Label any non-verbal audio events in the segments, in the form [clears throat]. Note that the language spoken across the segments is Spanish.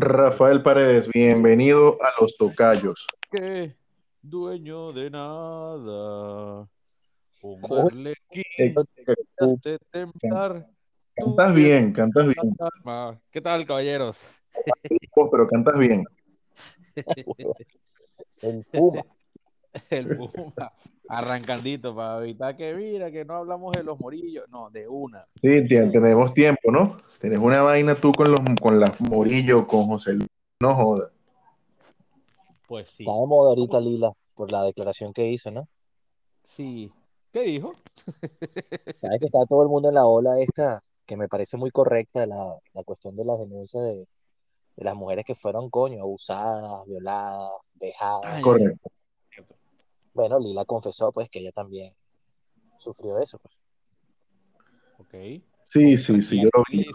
Rafael Paredes, bienvenido a Los Tocayos. Que dueño de nada, un te hace temblar Cantas bien, cantas bien. ¿Qué tal, caballeros? [laughs] Pero cantas bien. [laughs] El Puma. [laughs] El Puma, arrancandito para evitar que mira que no hablamos de los morillos, no, de una. Sí, tenemos tiempo, ¿no? Tienes una vaina tú con los con las Morillo, con José Luis. No joda. Pues sí, Está de moda ahorita Lila por la declaración que hizo, ¿no? sí. ¿Qué dijo? [laughs] Sabes que está todo el mundo en la ola esta, que me parece muy correcta, la, la cuestión de las denuncias de, de las mujeres que fueron, coño, abusadas, violadas, vejadas. Ay, Correcto. Bueno, Lila confesó, pues, que ella también sufrió eso. pues. Ok. Sí, sí, sí, yo lo ¿Qué vi.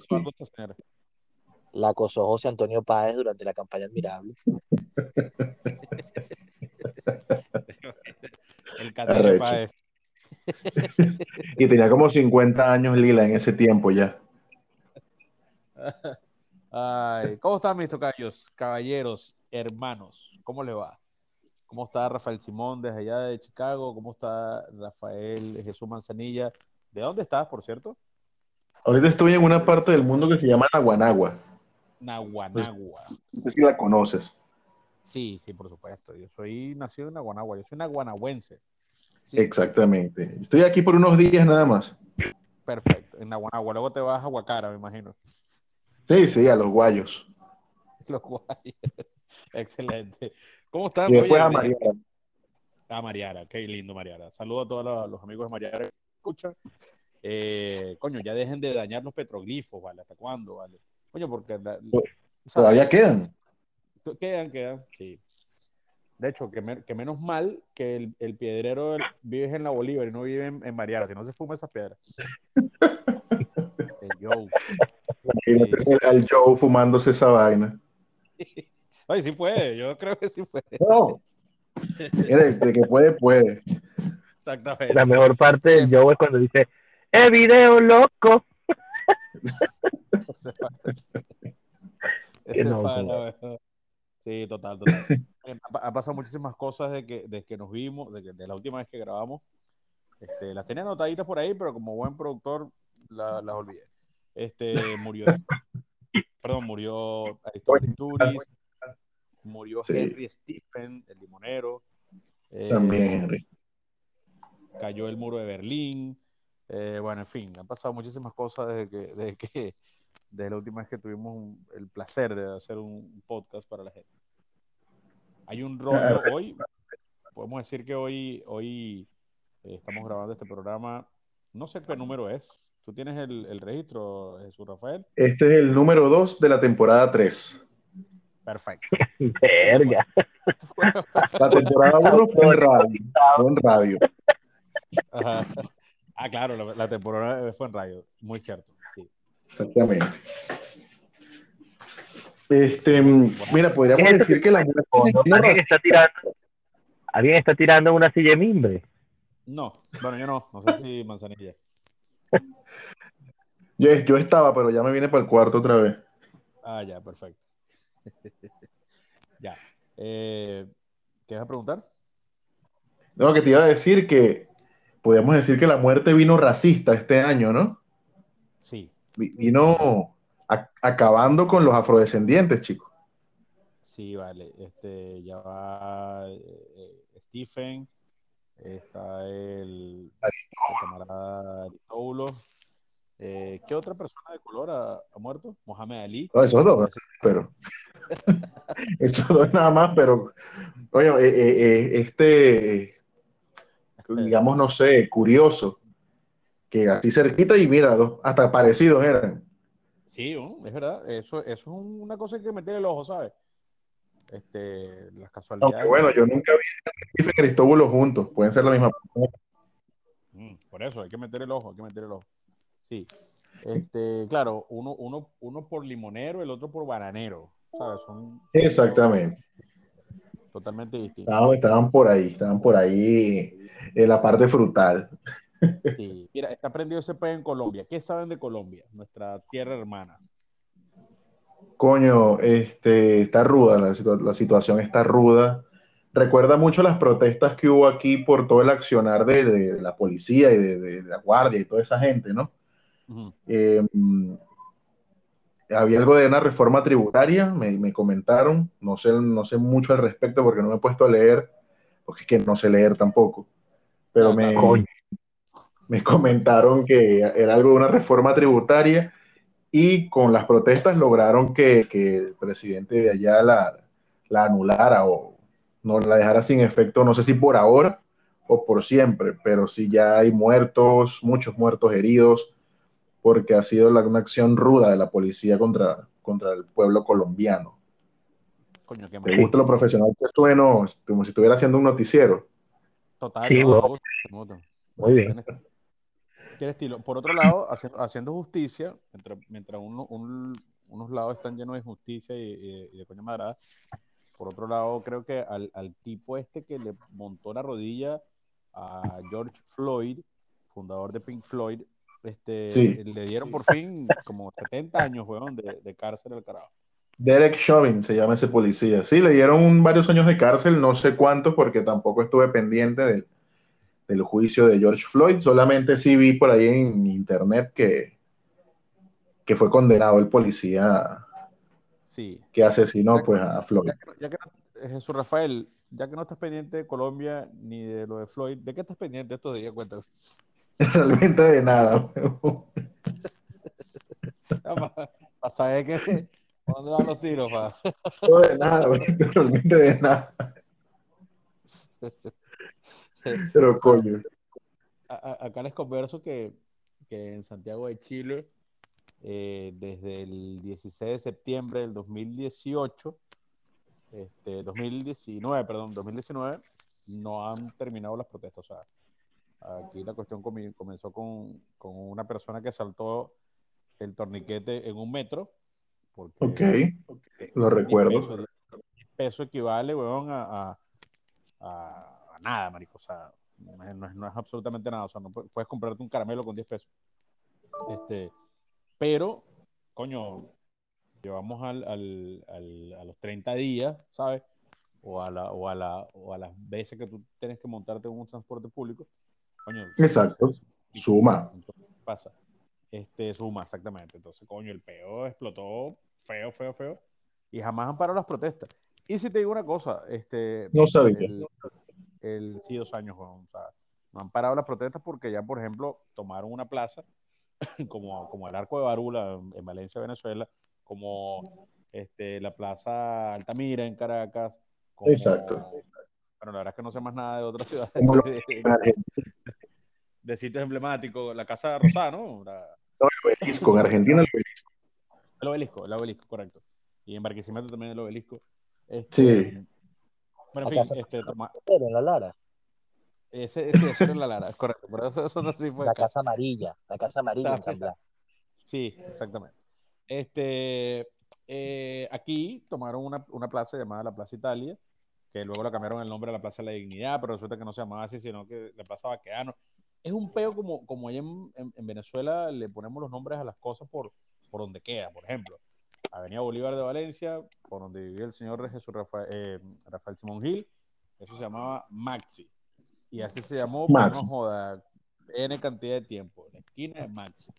La acosó José Antonio Páez durante la campaña Admirable. [laughs] El Arrecho. Páez. [laughs] Y tenía como 50 años Lila en ese tiempo ya. [laughs] Ay, ¿cómo están mis tocayos, caballeros, hermanos? ¿Cómo le va? ¿Cómo está Rafael Simón desde allá de Chicago? ¿Cómo está Rafael Jesús Manzanilla? ¿De dónde estás, por cierto? Ahorita estoy en una parte del mundo que se llama Naguanagua. Naguanagua. No sé si la conoces. Sí, sí, por supuesto. Yo soy nacido en Naguanagua. Yo soy naguanahuense. Sí, Exactamente. Estoy aquí por unos días nada más. perfecto. En Naguanagua. Luego te vas a Huacara, me imagino. Sí, sí, a los guayos. [laughs] Los guayos. Excelente. ¿Cómo están? Y después Oye, a Mariana. A Mariara, qué lindo Mariara. Saludo a todos los, amigos de Mariara que escuchan. Eh, coño, ya dejen de dañar los petroglifos, ¿vale? ¿Hasta cuándo, vale? Coño, porque la- ¿sabes? Todavía quedan. quedan, quedan, sí. De hecho, que, me- que menos mal que el, el piedrero vive en la Bolívar y no vive en, en Mariara, si no se fuma esas piedras. [laughs] El Joe. Imagínate al Joe fumándose esa vaina. [laughs] Ay, sí puede, yo creo que sí puede. No. De que puede, puede. Exactamente. La mejor parte del show es cuando dice, ¡eh, video loco! Ese no, [laughs] ¿verdad? Sí, total, total. [laughs] Eh, ha- pasado muchísimas cosas de que, de que nos vimos, de, que- de la última vez que grabamos. Este, las tenía anotaditas por ahí, pero como buen productor la- las olvidé. Este, murió, [laughs] perdón, murió Aristóteles murió Sí. Henry Stephen, el limonero. eh, También, Henry. cayó el muro de Berlín. eh, bueno, en fin, han pasado muchísimas cosas desde que, desde que [laughs] desde la última vez que tuvimos un- el placer de hacer un podcast para la gente. Hay un rollo hoy, podemos decir que hoy, hoy eh, estamos grabando este programa, no sé qué número es. ¿Tú tienes el, el registro, Jesús Rafael? Este es el número 2 de la temporada 3. Perfecto. Verga. [laughs] La temporada 1 fue en radio. Fue en radio. Ajá. Ah, claro, la, la temporada fue en radio, muy cierto. Sí. Exactamente. Este, mira, podríamos Eso decir que la Cuando vino alguien está tirando, alguien está tirando una silla de mimbre. No, bueno, yo no, no sé si Manzanilla. Yo, yo estaba, pero ya me vine para el cuarto otra vez. Ah, ya, perfecto. [laughs] ya. Eh, ¿Qué vas a preguntar? No, que te iba a decir que podríamos decir que la muerte vino racista este año, ¿no? Sí, Vi- Vino a- acabando con los afrodescendientes, chicos. sí, vale. Este, ya va eh, eh, Stephen, está el, el camarada Aristóbulo. Eh, ¿qué otra persona de color ha, ha muerto? Mohamed Ali. No, esos dos, pero. Esos dos nada más, pero. Oye, eh, eh, eh, este. Digamos, no sé, curioso. Que así cerquita y mira, dos, hasta parecidos eran. Sí, ¿no? es verdad. Eso, eso es una cosa que meter el ojo, ¿sabes? Este, las casualidades. Aunque bueno, yo nunca vi a Cristóbulo juntos. Pueden ser la misma persona. Mm, Por eso, hay que meter el ojo, hay que meter el ojo. Sí. Este, claro, uno, uno, uno por limonero, el otro por bananero. ¿Sabes? Son Exactamente. totalmente distintos. Estaban, estaban por ahí, estaban por ahí en la parte frutal. Sí. Mira, está prendido ese pez en Colombia. ¿Qué saben de Colombia? Nuestra tierra hermana. Coño, este, está ruda, la, la situación está ruda. Recuerda mucho las protestas que hubo aquí por todo el accionar de, de la policía y de, de la guardia y toda esa gente, ¿no? Eh, había algo de una reforma tributaria, me, me comentaron, no sé, no sé mucho al respecto porque no me he puesto a leer, porque es que no sé leer tampoco, pero Ah, me, coño. me comentaron que era algo de una reforma tributaria y con las protestas lograron que, que el presidente de allá la, la anulara o no la dejara sin efecto, no sé si por ahora o por siempre, pero sí ya hay muertos, muchos muertos heridos, porque ha sido la- una acción ruda de la policía contra, contra el pueblo colombiano. Coño, qué ¿Te gusta lo profesional que sueno? Como si estuviera haciendo un noticiero. Total, Sí. Muy bien. Tiene estilo. Por otro lado, haciendo, haciendo justicia, mientras, mientras uno- un- unos lados están llenos de injusticia y, y- y de coño madrada, por otro lado, creo que al, al tipo este que le montó la rodilla a George Floyd, fundador de Pink Floyd, este, Sí. le dieron por fin como 70 años, weón, de, de cárcel al carajo. Derek Chauvin se llama ese policía. Sí, le dieron varios años de cárcel, no sé cuántos, porque tampoco estuve pendiente del, del juicio de George Floyd. Solamente sí vi por ahí en internet que, que fue condenado el policía Sí. que asesinó que- pues a Floyd. Ya que, ya que eh, Jesús Rafael, ya que no estás pendiente de Colombia ni de lo de Floyd, ¿de qué estás pendiente estos días? Cuéntame. [laughs] Realmente de nada. [laughs] weón. Para saber que, ¿por ¿dónde van los tiros? pa? No de nada, weón. realmente de nada. [laughs] Pero coño. A- a- acá les converso que, que en Santiago de Chile, eh, desde el 16 de septiembre del 2018, este, 2019, perdón, 2019, no han terminado las protestas. O sea, aquí la cuestión comenzó con, con una persona que saltó el torniquete en un metro. Porque Ok, lo recuerdo. 10 pesos, 10 pesos equivale, weón, a, a, a- nada, marico. O sea, no es, no es- absolutamente nada. O sea, no pu- puedes comprarte un caramelo con 10 pesos. Este, pero, coño, llevamos al, al- al- a los 30 días, ¿sabes? O a, la, o, a la, o a las veces que tú tienes que montarte en un transporte público. Coño, Exacto. Suma. entonces, ¿qué pasa? Este, suma, exactamente. Entonces, coño, el peo explotó feo, feo, feo. Y jamás han parado las protestas. Y si te digo una cosa, este, No sabía. el, el- sí, dos años, o sea, no han parado las protestas porque ya, por ejemplo, tomaron una plaza [coughs] como, como el Arco de Barula en, en Valencia, Venezuela, como este, la Plaza Altamira en Caracas. como- Exacto. Bueno, la verdad es que no sé más nada de otras [laughs] ciudades. De- de sitios emblemáticos, la Casa Rosada, ¿no? La- No, el obelisco, en Argentina el obelisco. el obelisco, el obelisco, correcto. Y en Barquisimeto también el obelisco. Este, Sí. Bueno, en La fin, este, toma- Pero en la Lara, ese, ese, eso era en la Lara, es correcto. Por eso eso no tipo de la casa. casa amarilla, la casa amarilla en San Blas. Sí, exactamente. Este, eh, aquí tomaron una, una plaza llamada la Plaza Italia, que luego la cambiaron el nombre a la Plaza de la Dignidad, pero resulta que no se llamaba así, sino que la Plaza Baqueano. Es un peo como, como allá en, en- en Venezuela le ponemos los nombres a las cosas por, por donde queda. Por ejemplo, Avenida Bolívar de Valencia, por donde vivía el señor Jesús Rafael, eh, Rafael Simón Gil, eso se llamaba Maxi. Y así se llamó, Maxi. no joda, N cantidad de tiempo, la esquina de Maxi.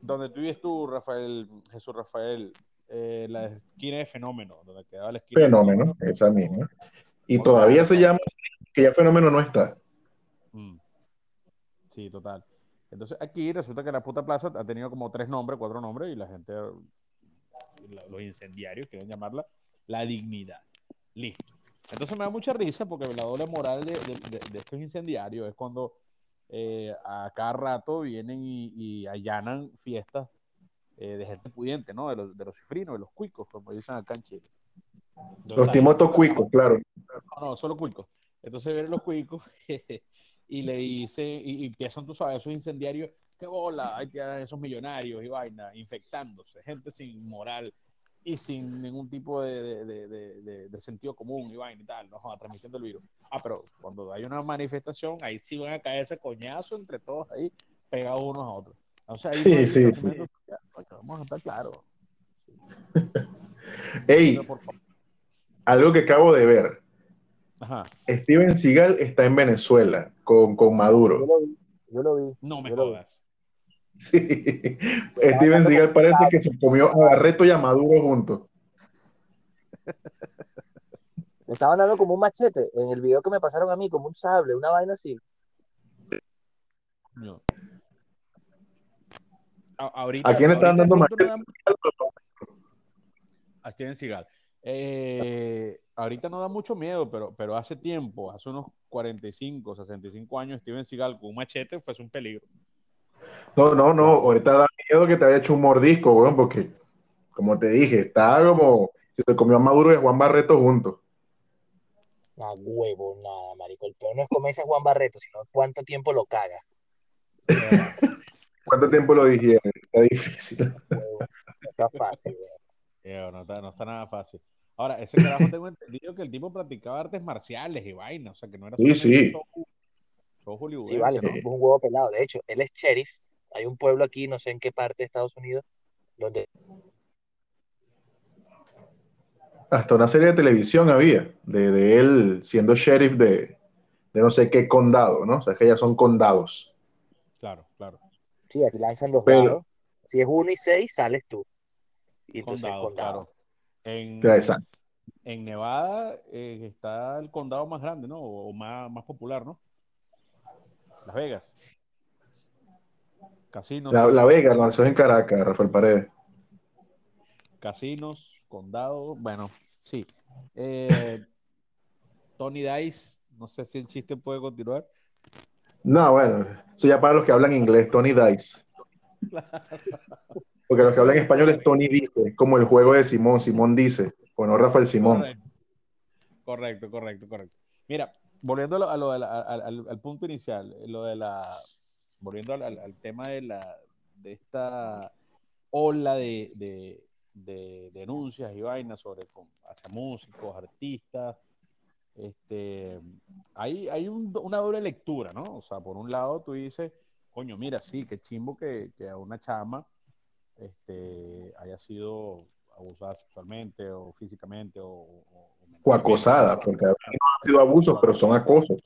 Donde tú vives tú, Rafael, Jesús Rafael, eh, la esquina de Fenómeno, donde quedaba la esquina de Fenómeno, esa misma. Y todavía se llama que ya fenómeno no está. Mm. Sí, total. Entonces aquí resulta que la puta plaza ha tenido como tres nombres, cuatro nombres, y la gente, los incendiarios, quieren llamarla, la dignidad. Listo. Entonces me da mucha risa porque la doble moral de, de- de- de estos incendiarios es cuando eh, a cada rato vienen y, y allanan fiestas eh, de gente pudiente, ¿no? De los, de los cifrinos, de los cuicos, como dicen acá en Chile. Entonces, Los timotos cuicos, claro. no, no, solo cuicos. Entonces vienen los cuicos [laughs] y le dicen, y, y empiezan, tú sabes, esos incendiarios, qué bola, ahí tienen esos millonarios y vaina, infectándose, gente sin moral y sin ningún tipo de, de- de- sentido común y vaina y tal, no joda, transmitiendo el virus. Ah, pero cuando hay una manifestación, ahí sí van a caer ese coñazo entre todos ahí, pegados unos a otros. O sea, ahí Sí, no sí, social, coño, Vamos a estar claros. [laughs] Ey, Por favor. algo que acabo de ver. Ajá. Steven Seagal está en Venezuela con, con Yo Maduro. lo vi, yo lo vi. No me yo jodas. Sí. [laughs] Steven Seagal parece que se comió a Barreto y a Maduro juntos. [laughs] Le estaban dando como un machete en el video que me pasaron a mí, como un sable, una vaina así. No. A- ahorita, ¿A quién le están dando da- A Steven Seagal. Eh, ahorita no da mucho miedo, pero, pero hace tiempo, hace unos 45, 65 años, Steven Seagal con un machete fue un peligro. No, no, no. Ahorita da miedo que te haya hecho un mordisco, weón, porque, como te dije, está como si se comió a Maduro y a Juan Barreto juntos. Nada, huevo, nada, marico. El peor no es comerse a Juan Barreto, sino cuánto tiempo lo caga. [laughs] ¿Cuánto tiempo lo digiere? Está difícil. Está fácil. Eh, no, está, no está nada fácil. Ahora, ese carajo tengo entendido que el tipo practicaba artes marciales y vainas, o sea, que no era Sí, solamente sí. show, show hollywoodense, Sí, vale, es un huevo pelado. De hecho, él es sheriff. Hay un pueblo aquí, no sé en qué parte de Estados Unidos, donde Hasta una serie de televisión había, de, de él siendo sheriff de, de no sé qué condado, ¿no? O sea, que ya son condados. Claro, claro. Sí, aquí lanzan los Pero- dados. Si es uno y seis, sales tú. Y entonces Condado, condado. claro. En, en Nevada eh, está el condado más grande, ¿no? O o más, más popular, ¿no? Las Vegas. Casinos, La, la Vega, no, eso es en Caracas, Rafael Paredes. casinos, condado, bueno, sí. Eh, [laughs] Tony Dice, no sé si el chiste puede continuar. No, bueno, eso ya para los que hablan inglés, Tony Dice. Porque los que hablan español es Tony Dice, como el juego de Simón, Simón dice, o no Rafael Simón. Correcto, correcto, correcto. correcto. Mira, volviendo a lo, de la- al, al- al punto inicial, lo de la, volviendo al, al- tema de la, de esta ola de, de- de denuncias y vainas sobre hacia músicos, artistas, este, hay, hay un- una doble lectura, ¿no? O sea, por un lado tú dices, coño, mira, sí, qué chimbo que, que a una chama este, haya sido abusada sexualmente o físicamente o, o- O acosada, porque no han sido abusos, pero son acosos.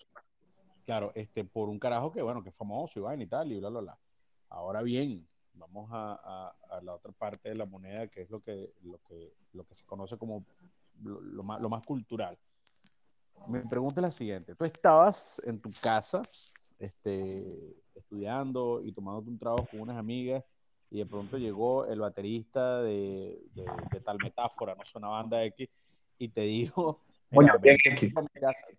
Claro, este, por un carajo que, bueno, que es famoso y vaina y tal, y bla, bla, bla. Ahora bien, vamos a, a- a la otra parte de la moneda, que es lo que, lo que, lo que se conoce como lo, lo más, lo más cultural. Mi pregunta es la siguiente. Tú estabas en tu casa, este, estudiando y tomándote un trago con unas amigas, y de pronto llegó el baterista de, de- de tal metáfora, no sé, una banda X, y te dijo, "Mira, bien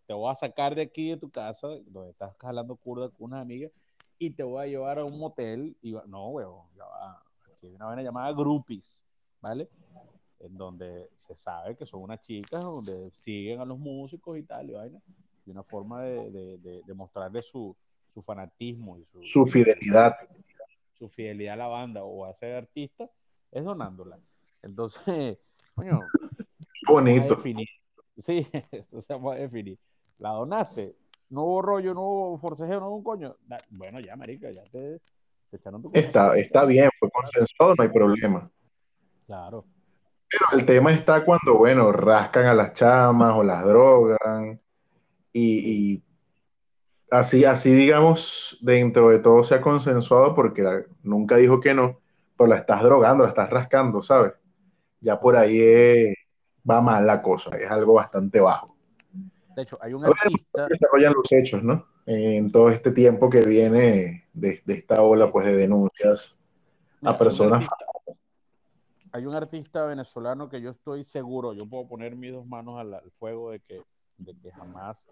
te voy a sacar de aquí de tu casa, donde estás jalando curda con unas amigas, y te voy a llevar a un motel. Y va- no, huevón, ya va. Aquí hay una vaina llamada groupies, ¿vale? En donde se sabe que son unas chicas donde siguen a los músicos y tal, y vaina. Y una forma de, de, de- de mostrarle su, su fanatismo y su, Su fidelidad. su fidelidad a la banda o a ser artista es donándola. Entonces, [laughs] coño, bonito. definir. Sí, [laughs] entonces vamos a definir. La donaste. No hubo rollo, no hubo forcejeo, no hubo un coño. Da- Bueno, ya, marica, ya te, te echaron tu Está, está bien, fue consensuado, no hay problema. Claro. Pero el tema está cuando, bueno, rascan a las chamas o las drogan y, y así, así digamos, dentro de todo se ha consensuado porque la- nunca dijo que no, pero la estás drogando, la estás rascando, ¿sabes? Ya por ahí eh, va mal la cosa, es algo bastante bajo. De hecho, hay un artista. desarrollan los hechos, ¿no? En todo este tiempo que viene de, de esta ola, pues, de denuncias a personas. Hay un artista venezolano que yo estoy seguro, yo puedo poner mis dos manos al, al fuego de que, de que jamás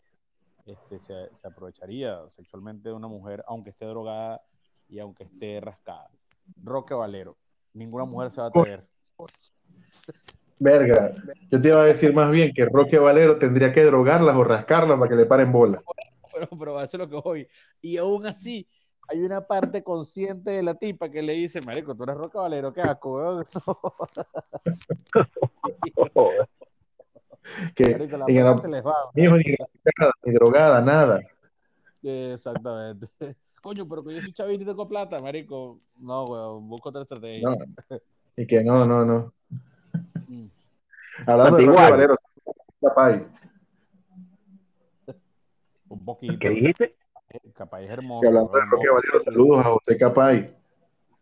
este, se, se aprovecharía sexualmente de una mujer, aunque esté drogada y aunque esté rascada. Roque Valero. Ninguna mujer se va a atrever. Verga, yo te iba a decir más bien que Roque Valero tendría que drogarlas o rascarlas para que le paren bola. [laughs] pero, pero eso es lo que voy. Y aún así, hay una parte consciente de la tipa que le dice, marico, tú eres Roca Valero, qué asco, weón. [laughs] [laughs] Que Marico, la se les va. mijo, ni rascada, ni drogada, nada. Exactamente. [laughs] Coño, pero que yo soy chavito y tengo plata, marico. No, weón, busco otra estrategia. No. Y que no, no, no. Mm. Hablando de. Roque Valero, Capay, Un poquito. ¿Qué dijiste? Capaz es hermoso. que hablando de Roque no. Valero, saludos a José Capay.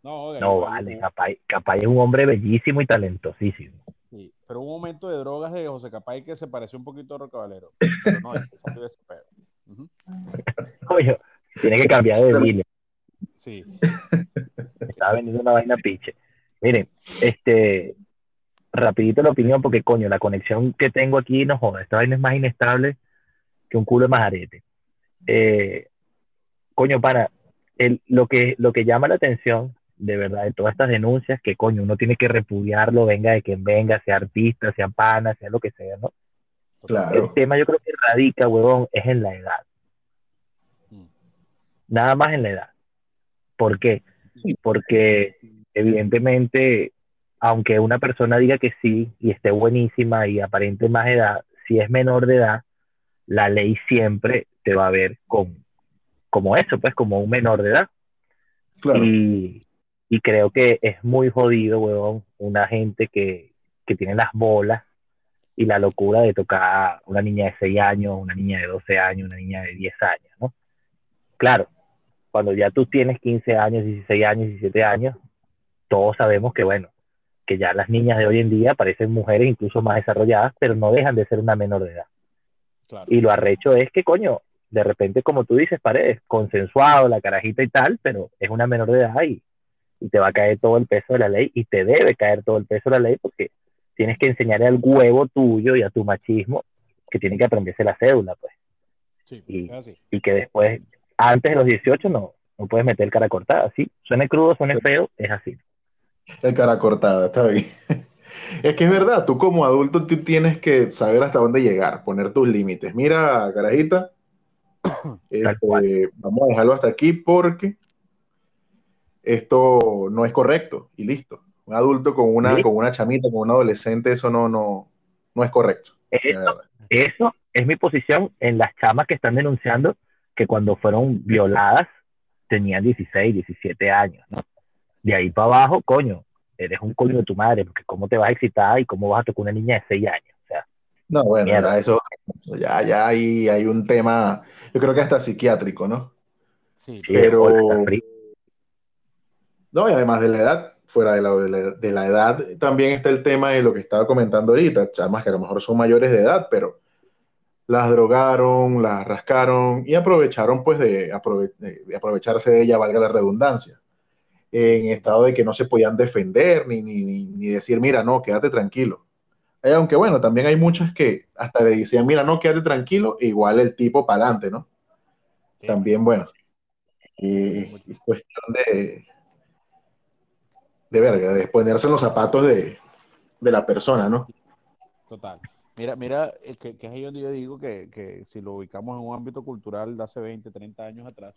No, No, vale, Capay, Capay es un hombre bellísimo y talentosísimo. Sí, pero un momento de drogas de José Capay que se pareció un poquito a Roque Valero. [laughs] Pero no, salió de ese pedo. Coño, [laughs] tiene que cambiar de dealer. Sí. Estaba vendiendo una vaina piche. Miren, este, rapidito la opinión porque coño, la conexión que tengo aquí no joda, esta vaina es más inestable que un culo de majarete. Eh, coño, para, el, lo que lo que llama la atención de verdad de todas estas denuncias que coño uno tiene que repudiarlo, venga de quien venga, sea artista, sea pana, sea lo que sea, ¿no? Claro. El tema yo creo que radica, huevón, es en la edad. Mm. Nada más en la edad. ¿Por qué? Porque evidentemente, aunque una persona diga que sí y esté buenísima y aparente más edad, si es menor de edad, la ley siempre te va a ver con, como eso, pues como un menor de edad. Claro. Y, y creo que es muy jodido, huevón, una gente que, que tiene las bolas y la locura de tocar a una niña de 6 años, una niña de 12 años, una niña de 10 años, ¿no? Claro, cuando ya tú tienes 15 años, 16 años, 17 años, todos sabemos que, bueno, que ya las niñas de hoy en día parecen mujeres incluso más desarrolladas, pero no dejan de ser una menor de edad. Claro. Y lo arrecho es que, coño, de repente, como tú dices, paredes, consensuado, la carajita y tal, pero es una menor de edad y, y te va a caer todo el peso de la ley y te debe caer todo el peso de la ley porque tienes que enseñarle al huevo tuyo y a tu machismo que tiene que aprenderse la cédula, pues. Sí, y- así. Y que después, antes de los 18, no, no puedes meter cara cortada, ¿sí? Suene crudo, suene feo, es así. El cara cortada, está bien. [laughs] Es que es verdad, tú como adulto tú tienes que saber hasta dónde llegar, poner tus límites. Mira, carajita, [coughs] este, vamos a dejarlo hasta aquí porque esto no es correcto y listo. Un adulto con una, Sí. con una chamita, con un adolescente, eso no, no, no es correcto. Eso, es mi posición en las chamas que están denunciando que cuando fueron violadas tenían 16, 17 años, ¿no? De ahí para abajo, coño, eres un coño de tu madre, porque cómo te vas a excitar y cómo vas a tocar una niña de 6 años. No, bueno, Mierda. ya eso, ya, ya hay, hay un tema, yo creo que hasta psiquiátrico, ¿no? Sí, Pero-. No, y además de la edad, fuera de la, de la- de la edad, también está el tema de lo que estaba comentando ahorita, chamas que a lo mejor son mayores de edad, pero las drogaron, las rascaron y aprovecharon pues de, aprove- de- aprovecharse de ella, valga la redundancia, en estado de que no se podían defender ni, ni, ni decir, mira, no, quédate tranquilo. Eh, aunque bueno, también hay muchas que hasta le decían, mira, no, quédate tranquilo, e igual el tipo para adelante, ¿no? sí. También, bueno, y, y cuestión de, de verga, de ponerse en los zapatos de, de la persona, ¿no? Total. Mira, mira, eh, que, que es ahí donde yo digo que, que si lo ubicamos en un ámbito cultural de hace 20, 30 años atrás,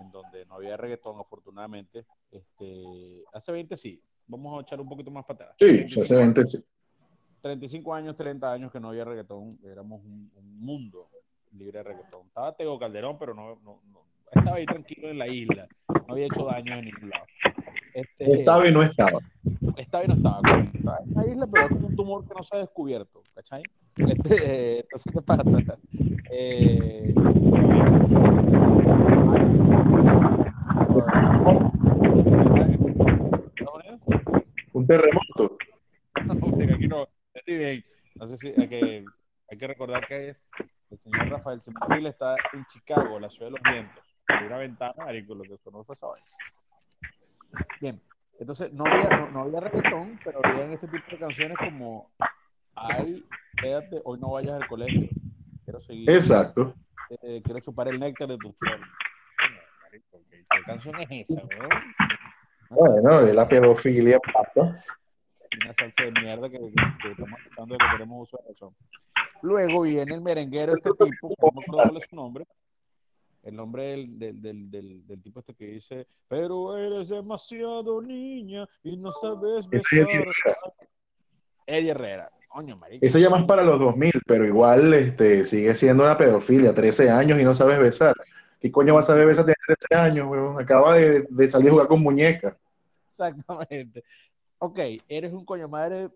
en donde no había reggaetón, afortunadamente, este, hace 20 sí, vamos a echar un poquito más para atrás. Sí, 35 se mente, sí. 35 años, 30 años que no había reggaetón, éramos un, un mundo libre de reggaetón. Estaba Tego Calderón, pero no, no, no- estaba ahí tranquilo en la isla, no había hecho daño en ningún lado. Este, Estaba y no estaba. estaba y no estaba, estaba en la isla, pero con un tumor que no se ha descubierto, ¿cachai? Este, entonces, ¿qué pasa? Eh. Un terremoto. No, estoy bien. No sé si hay que, hay que recordar que el señor Rafael Semonville está en Chicago, la ciudad de los vientos. Hay una ventana, marico, lo que sonó fue esa vaina. Bien, entonces no había, no, no había reggaetón, pero había este tipo de canciones como Ay, quédate, hoy no vayas al colegio. Quiero seguir, Exacto. eh, quiero chupar el néctar de tu flor. Coño, marico, ¿Qué, canción es esa, weón? Bueno, es la pedofilia, papá. Una salsa de mierda que, que- estamos escuchando de que tenemos uso de razón. Luego viene el merenguero, este tipo, que no me acuerdo cuál es su nombre, el nombre del, del, del, del, tipo este que dice, pero eres demasiado niña y no sabes besar. Eddie Herrera, coño, marico. Ese ya más para los 2000, pero igual este, sigue siendo una pedofilia. 13 años y no sabes besar. ¿Qué coño vas a saber besar de 13 años, weón? Acaba de, de salir a jugar con muñeca. Exactamente. Ok, eres un coño madre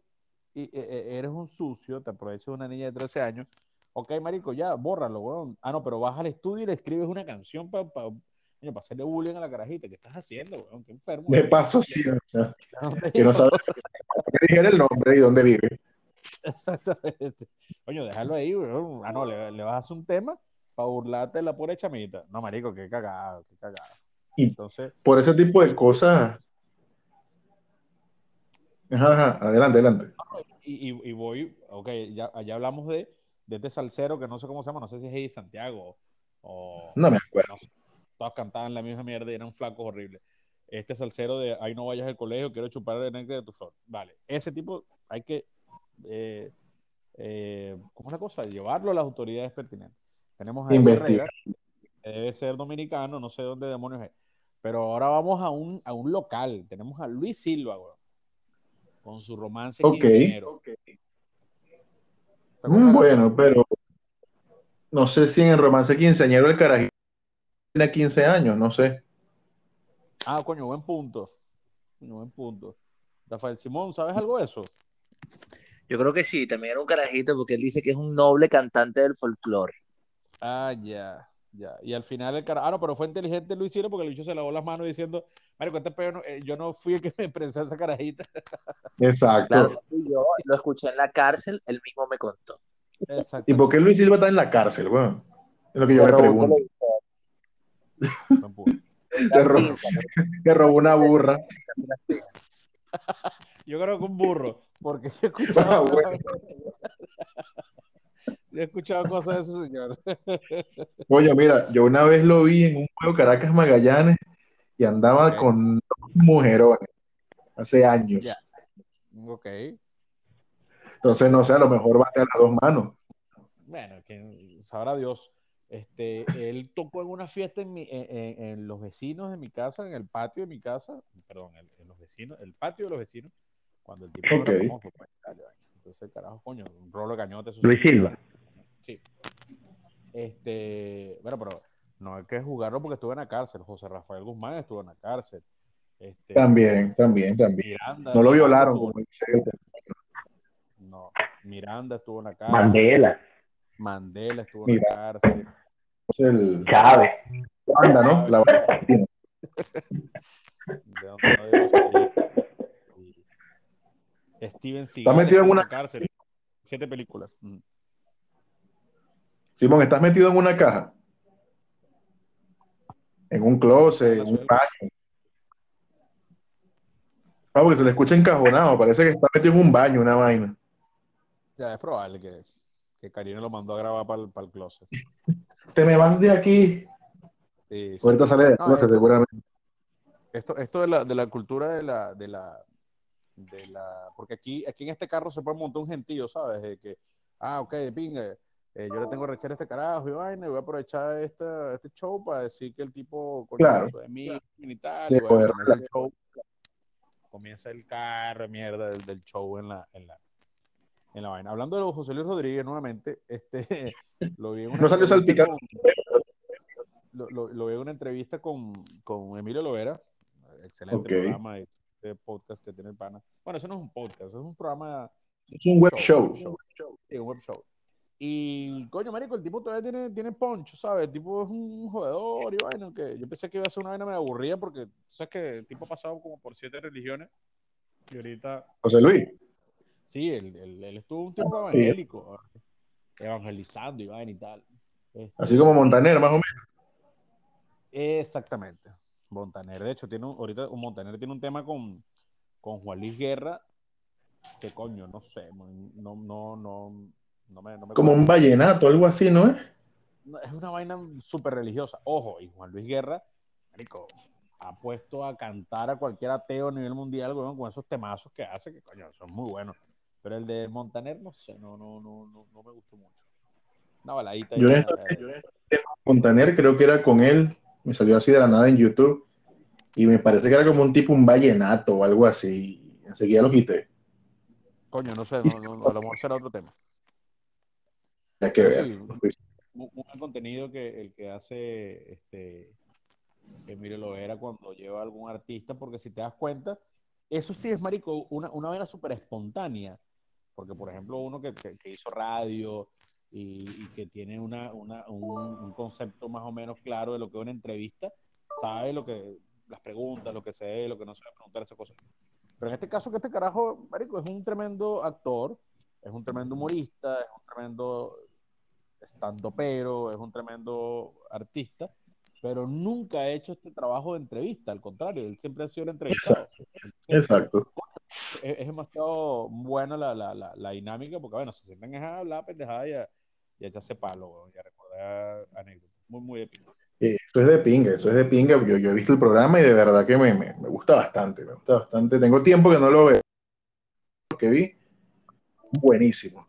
y eh, eh, eres un sucio, te aprovechas de una niña de 13 años, ok, marico, ya, bórralo, weón. Ah, no, pero vas al estudio y le escribes una canción para pa, pa hacerle bullying a la carajita. ¿Qué estás haciendo, weón? Qué enfermo. Eres. paso, sí, o sea, ¿A dónde que no ibas? sabe que dijera el nombre y dónde vive. Exactamente. Coño, déjalo ahí, weón. Ah, no, le, le vas a hacer un tema para burlarte de la pobre chamita. No, marico, qué cagada, qué cagada. Entonces, por ese tipo de cosas. Ajá, ajá, adelante, adelante. y, y, y voy, ok, ya, ya hablamos de, de este salsero que no sé cómo se llama, no sé si es Eddie Santiago o No me acuerdo. no sé, todos cantaban la misma mierda y eran flacos horribles. Este salsero de ahí no vayas al colegio, quiero chupar el néctar de tu flor. Vale, ese tipo hay que, eh, eh, ¿cómo es la cosa? Llevarlo a las autoridades pertinentes. Tenemos a Investigar. Debe ser dominicano, no sé dónde demonios es. Pero ahora vamos a un, a un local. Tenemos a Luis Silva, weón, con su romance Ok. quinceañero. ¿Te acuerdas Mm, Bueno, pero no sé si en el romance quinceañero el carajito tiene 15 años, no sé. Ah, coño, buen punto. Coño, buen punto. Rafael Simón, ¿sabes algo de eso? Yo creo que sí, también era un carajito porque él dice que es un noble cantante del folclore. Ah, ya, ya. Y al final el cara. Ah, no, pero fue inteligente Luis Silva porque el bicho se lavó las manos diciendo, Mario, este pedo no- eh, yo no fui el que [laughs] me prensó esa carajita. [laughs] Exacto. Claro, no fui yo, lo escuché en la cárcel, él mismo me contó. Exacto. ¿Y por qué Luis Silva está en la cárcel, weón? Es lo que yo Le me pregunto. [laughs] Te robó, robó una burra. Yo creo que un burro, porque yo he escuchado, Ah, bueno. Yo he escuchado cosas de ese señor. [laughs] Oye, mira, yo una vez lo vi en un juego Caracas Magallanes y andaba con dos mujerones hace años. Ya. Ok. Entonces, no sé, a lo mejor bate a las dos manos. Bueno, que sabrá Dios. Este, él tocó en una fiesta en, mi- en, en- en los vecinos de mi casa, en el patio de mi casa, perdón, en, en los vecinos, el patio de los vecinos, cuando el tipo Ok. era famoso, pues. Entonces, carajo, coño, un rolo de cañote. Luis. Silva. Sí. Este, bueno, pero no hay que jugarlo porque estuvo en la cárcel. José Rafael Guzmán estuvo en la cárcel. Este, También, también, también. Miranda. No lo violaron, estuvo- como dice él. no, Miranda estuvo en la cárcel. Mandela. Mandela estuvo en la cárcel. El, Chávez. la banda, ¿no? La banda. Steven Seagal metido en una- la cárcel. Siete películas. Simón, ¿estás metido en una caja? En un closet, en un baño. Ah, porque se le escucha encajonado, parece que está metido en un baño, una vaina. Ya es probable que, que Karina lo mandó a grabar para el, closet. [laughs] Te me vas de aquí. Sí, sí. Ahorita sale de No, closet, esto- seguramente. Esto, esto de la, de la cultura de la, de la, de la, porque aquí, aquí en este carro se puede montar un gentío, ¿sabes? Que, ah, ok, pinga, eh, yo le tengo rechera a este carajo y vaina, y voy a aprovechar esta, este show para decir que el tipo coño, Claro. de mí y tal, De y bueno, poder comienza el show, comienza el carro, mierda, del, del show en la, en la, en la vaina. Hablando de José Luis Rodríguez nuevamente, este, [laughs] lo vi en una No salió salpicado. con- lo, lo, lo vi en una entrevista con, con Emilio Lovera, excelente programa de, de podcast que tiene el pana. Bueno, eso no es un podcast, eso es un programa Es un web show. Sí, un web show. Y coño, marico, el tipo todavía tiene, tiene poncho, ¿sabes? El tipo es un jugador y vaina, que yo pensé que iba a ser una vaina me aburrida porque sabes que el tipo ha pasado como por siete religiones y ahorita José Luis. Sí, él, él- él estuvo un tiempo Sí. evangélico, evangelizando y vaina y tal. Este, Así como Montaner, más o menos. Exactamente. Montaner, de hecho, tiene un, ahorita un Montaner tiene un tema con, con Juan Luis Guerra, que coño, no sé, no, no, no, no, no me, no me Como un vallenato, algo así, ¿no es? es una vaina súper religiosa. Ojo, y Juan Luis Guerra, marico, ha puesto a cantar a cualquier ateo a nivel mundial, weón, con esos temazos que hace, que coño, son muy buenos. Pero el de Montaner, no sé, no, no, no, no, no me gustó mucho. Una baladita. Yo en- Montaner, creo que era con él. Me salió así de la nada en YouTube. Y me parece que era como un tipo, un vallenato o algo así. Enseguida lo quité. Coño, no sé, no, no, no, a lo mejor será otro tema. Hay que ver. muy buen contenido que el que hace este Emilio Lovera cuando lleva a algún artista, porque si te das cuenta, eso sí es, marico, una, una vaina súper espontánea. Porque, por ejemplo, uno que, que- que hizo radio y, y que tiene una, una- un, un concepto más o menos claro de lo que es una entrevista, sabe lo que, las preguntas, lo que se debe, lo que no se debe preguntar, esas cosas. Pero en este caso, que este carajo, marico, es un tremendo actor, es un tremendo humorista, es un tremendo pero es un tremendo artista, pero nunca ha hecho este trabajo de entrevista, al contrario, él siempre ha sido el entrevistado. Exacto. Es, es demasiado buena la, la, la, la dinámica, porque bueno, se sienten a hablar pendejada y a, y a echarse palo, y a recordar anécdotas. Muy, muy épico. Eh, Eso es de pinga, eso es de pinga. Yo, yo he visto el programa y de verdad que me, me, me gusta bastante, me gusta bastante. Tengo tiempo que no lo veo. Lo que vi, buenísimo.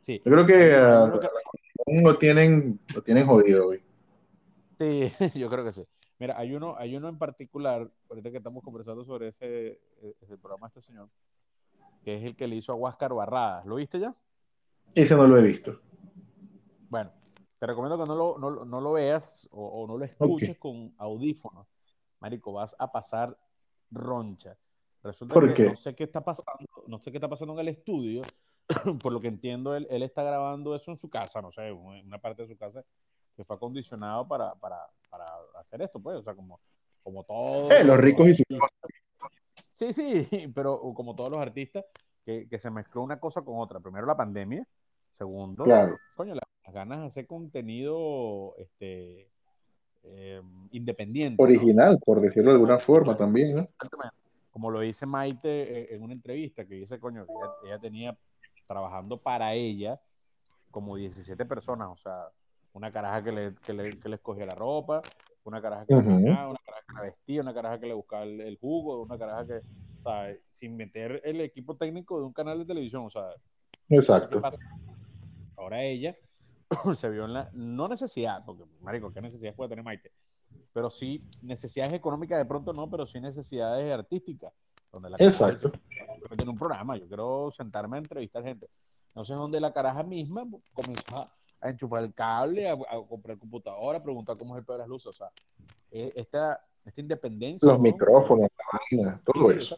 Sí, Yo creo que Yo ah, creo que- lo tienen, lo tienen jodido hoy. Sí, [laughs] yo creo que sí. Mira, hay uno, hay uno en particular, ahorita que estamos conversando sobre ese, ese programa de este señor, que es el que le hizo a Huáscar Barradas. ¿Lo viste ya? Ese no lo he visto. Bueno, te recomiendo que no lo, no, no lo veas o, o no lo escuches con audífonos. Marico, vas a pasar roncha. Resulta ¿Por que qué? no sé qué está pasando, no sé qué está pasando en el estudio. [coughs] Por lo que entiendo, él, él está grabando eso en su casa, no sé, en una parte de su casa que fue acondicionado para, para, para hacer esto, pues, o sea, como, como todo. Eh, los ricos y sus Sí, sí, [laughs] pero como todos los artistas, que, que se mezcló una cosa con otra. Primero la pandemia, segundo, Claro. coño, la- las ganas de hacer contenido este, eh, independiente. ¿no? Original, por decirlo de alguna forma también, ¿no? Como lo dice Maite eh, en una entrevista, que dice, coño, que ella, ella tenía trabajando para ella como 17 personas, o sea, una caraja que le, que le, que le escogía la ropa, una caraja que Ujú. la bañaba, una caraja que la vestía, una caraja que le buscaba el, el jugo, una caraja que, o sea, sin meter el equipo técnico de un canal de televisión, o sea, ¿qué Exacto. Ahora ella [clears throat] se vio en la, no necesidad, porque, marico, ¿qué necesidad puede tener Maite? Pero sí, necesidades económicas de pronto no, pero sí necesidades artísticas. Donde la Exacto. dice, quiero tener un programa, yo quiero sentarme a entrevistar gente. Entonces, donde la caraja misma comenzó a, a enchufar el cable, a, a comprar computadora, a preguntar cómo es el peor de las luces. O sea, eh, esta, esta independencia. Los ¿no? micrófonos, la todo Sí, eso.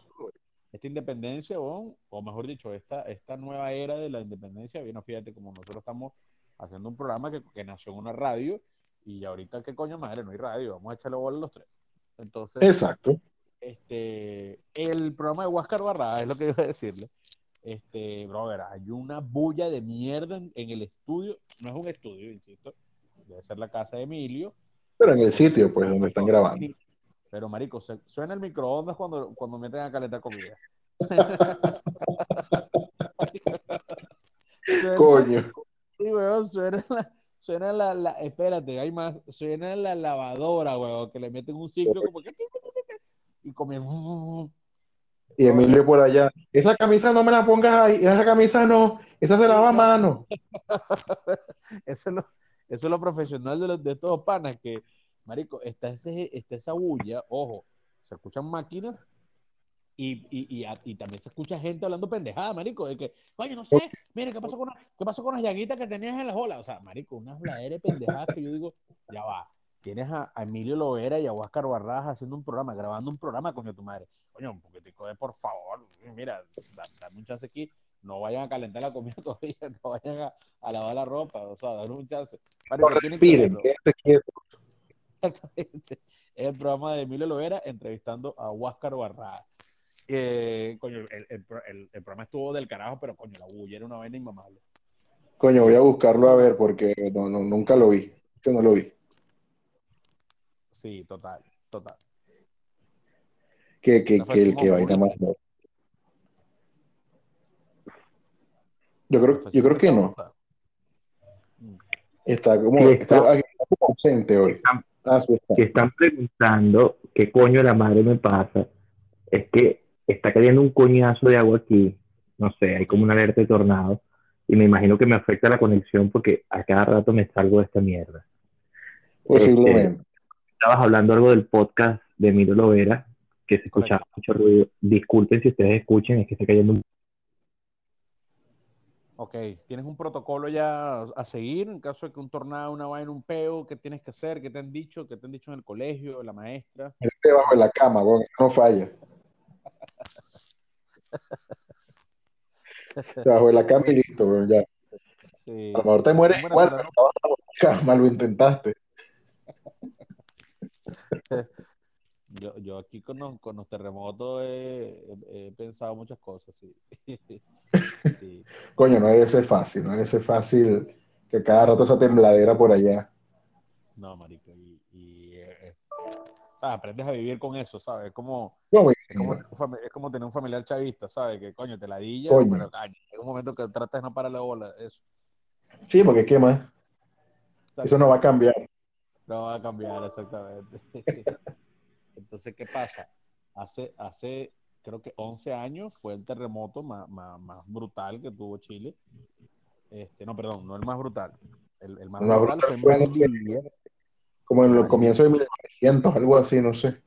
Esta independencia, o, o mejor dicho, esta, esta nueva era de la independencia, bien, fíjate, como nosotros estamos haciendo un programa que, que nació en una radio y ahorita, ¿qué coño madre? No hay radio, vamos a echarle bola a los tres. Entonces, Exacto. Este, el programa de Huáscar Barra, es lo que iba a decirle. Este, brother, hay una bulla de mierda en, en el estudio. No es un estudio, insisto. Debe ser la casa de Emilio. Pero en el sitio, pues, donde están grabando. Pero, marico, se- suena el microondas cuando, cuando meten a calentar comida. [laughs] Suena- Coño. Sí, weón, suena la, suena la, la- espérate, hay más, suena la lavadora, weón, que le meten un ciclo como que y comienza Y Emilio por allá. Esa camisa no me la pongas ahí. Esa camisa no. Esa se lava a mano. [laughs] eso es lo, eso es lo profesional de, los, de estos panas que, marico, está, ese, está esa bulla, ojo, se escuchan máquinas y, y, y, a- y también se escucha gente hablando pendejada, marico, de que, oye, no sé, mire, ¿qué pasó con, qué pasó con las llaguitas que tenías en las olas? O sea, marico, unas habladeras de pendejadas que yo digo, ya va, tienes a, a Emilio Lovera y a Huáscar Barrajas haciendo un programa, grabando un programa, coño, tu madre. Coño, un poquitico de, por favor, mira, da- dame un chance aquí, no vayan a calentar la comida [laughs] todavía, no vayan a, a lavar la ropa, o sea, dar un chance. No que quédense quietos. Exactamente. Es el programa de Emilio Lovera entrevistando a Huáscar Barradas. Eh, coño, el, el, pro- el- el programa estuvo del carajo, pero coño, la bulla era una vaina inmamable. Coño, voy a buscarlo a ver porque no, no, nunca lo vi. Este no lo vi. Sí, total, total. Que, que, No que el que Bolívar. más no. Yo creo, yo creo que no. Está como, Sí, está, está. está como ausente hoy. Ah, sí está. que están preguntando qué coño de la madre me pasa, es que está cayendo un coñazo de agua aquí, no sé, hay como una alerta de tornado, y me imagino que me afecta la conexión porque a cada rato me salgo de esta mierda. Posiblemente. Estabas hablando algo del podcast de Emilio Lovera, que se escuchaba mucho ruido. Disculpen si ustedes escuchen, es que está cayendo un... Ok, ¿tienes un protocolo ya a seguir en caso de que un tornado, una vaina, un peo? ¿Qué tienes que hacer? ¿Qué te han dicho? ¿Qué te han dicho en el colegio, la maestra? Este debajo de la cama, eso no falla. [laughs] bajo de la cama y listo, weón, ya. Sí, A lo mejor sí. te mueres igual, pero estabas bajo la cama, lo intentaste. Yo, yo aquí con los, con los terremotos he, he- he pensado muchas cosas, sí. [laughs] Sí. Coño, no debe ser fácil, no debe ser fácil que cada rato esa tembladera por allá. No, marico, y, y, eh, eh. Aprendes a vivir con eso, ¿sabes? Es como, No, es como, es tener un familiar chavista, ¿sabes? Que coño, te ladilla, Coño. pero coño, en un momento que tratas de no parar la bola, eso. Sí, porque qué más, eso no va a cambiar. No va a cambiar, exactamente. [laughs] Entonces, ¿qué pasa? Hace, hace, creo que 11 años fue el terremoto más, más, más brutal que tuvo Chile. Este, no, perdón, no el más brutal. El, el más brutal, brutal fue en Como en los comienzos de 1900, algo así, no sé.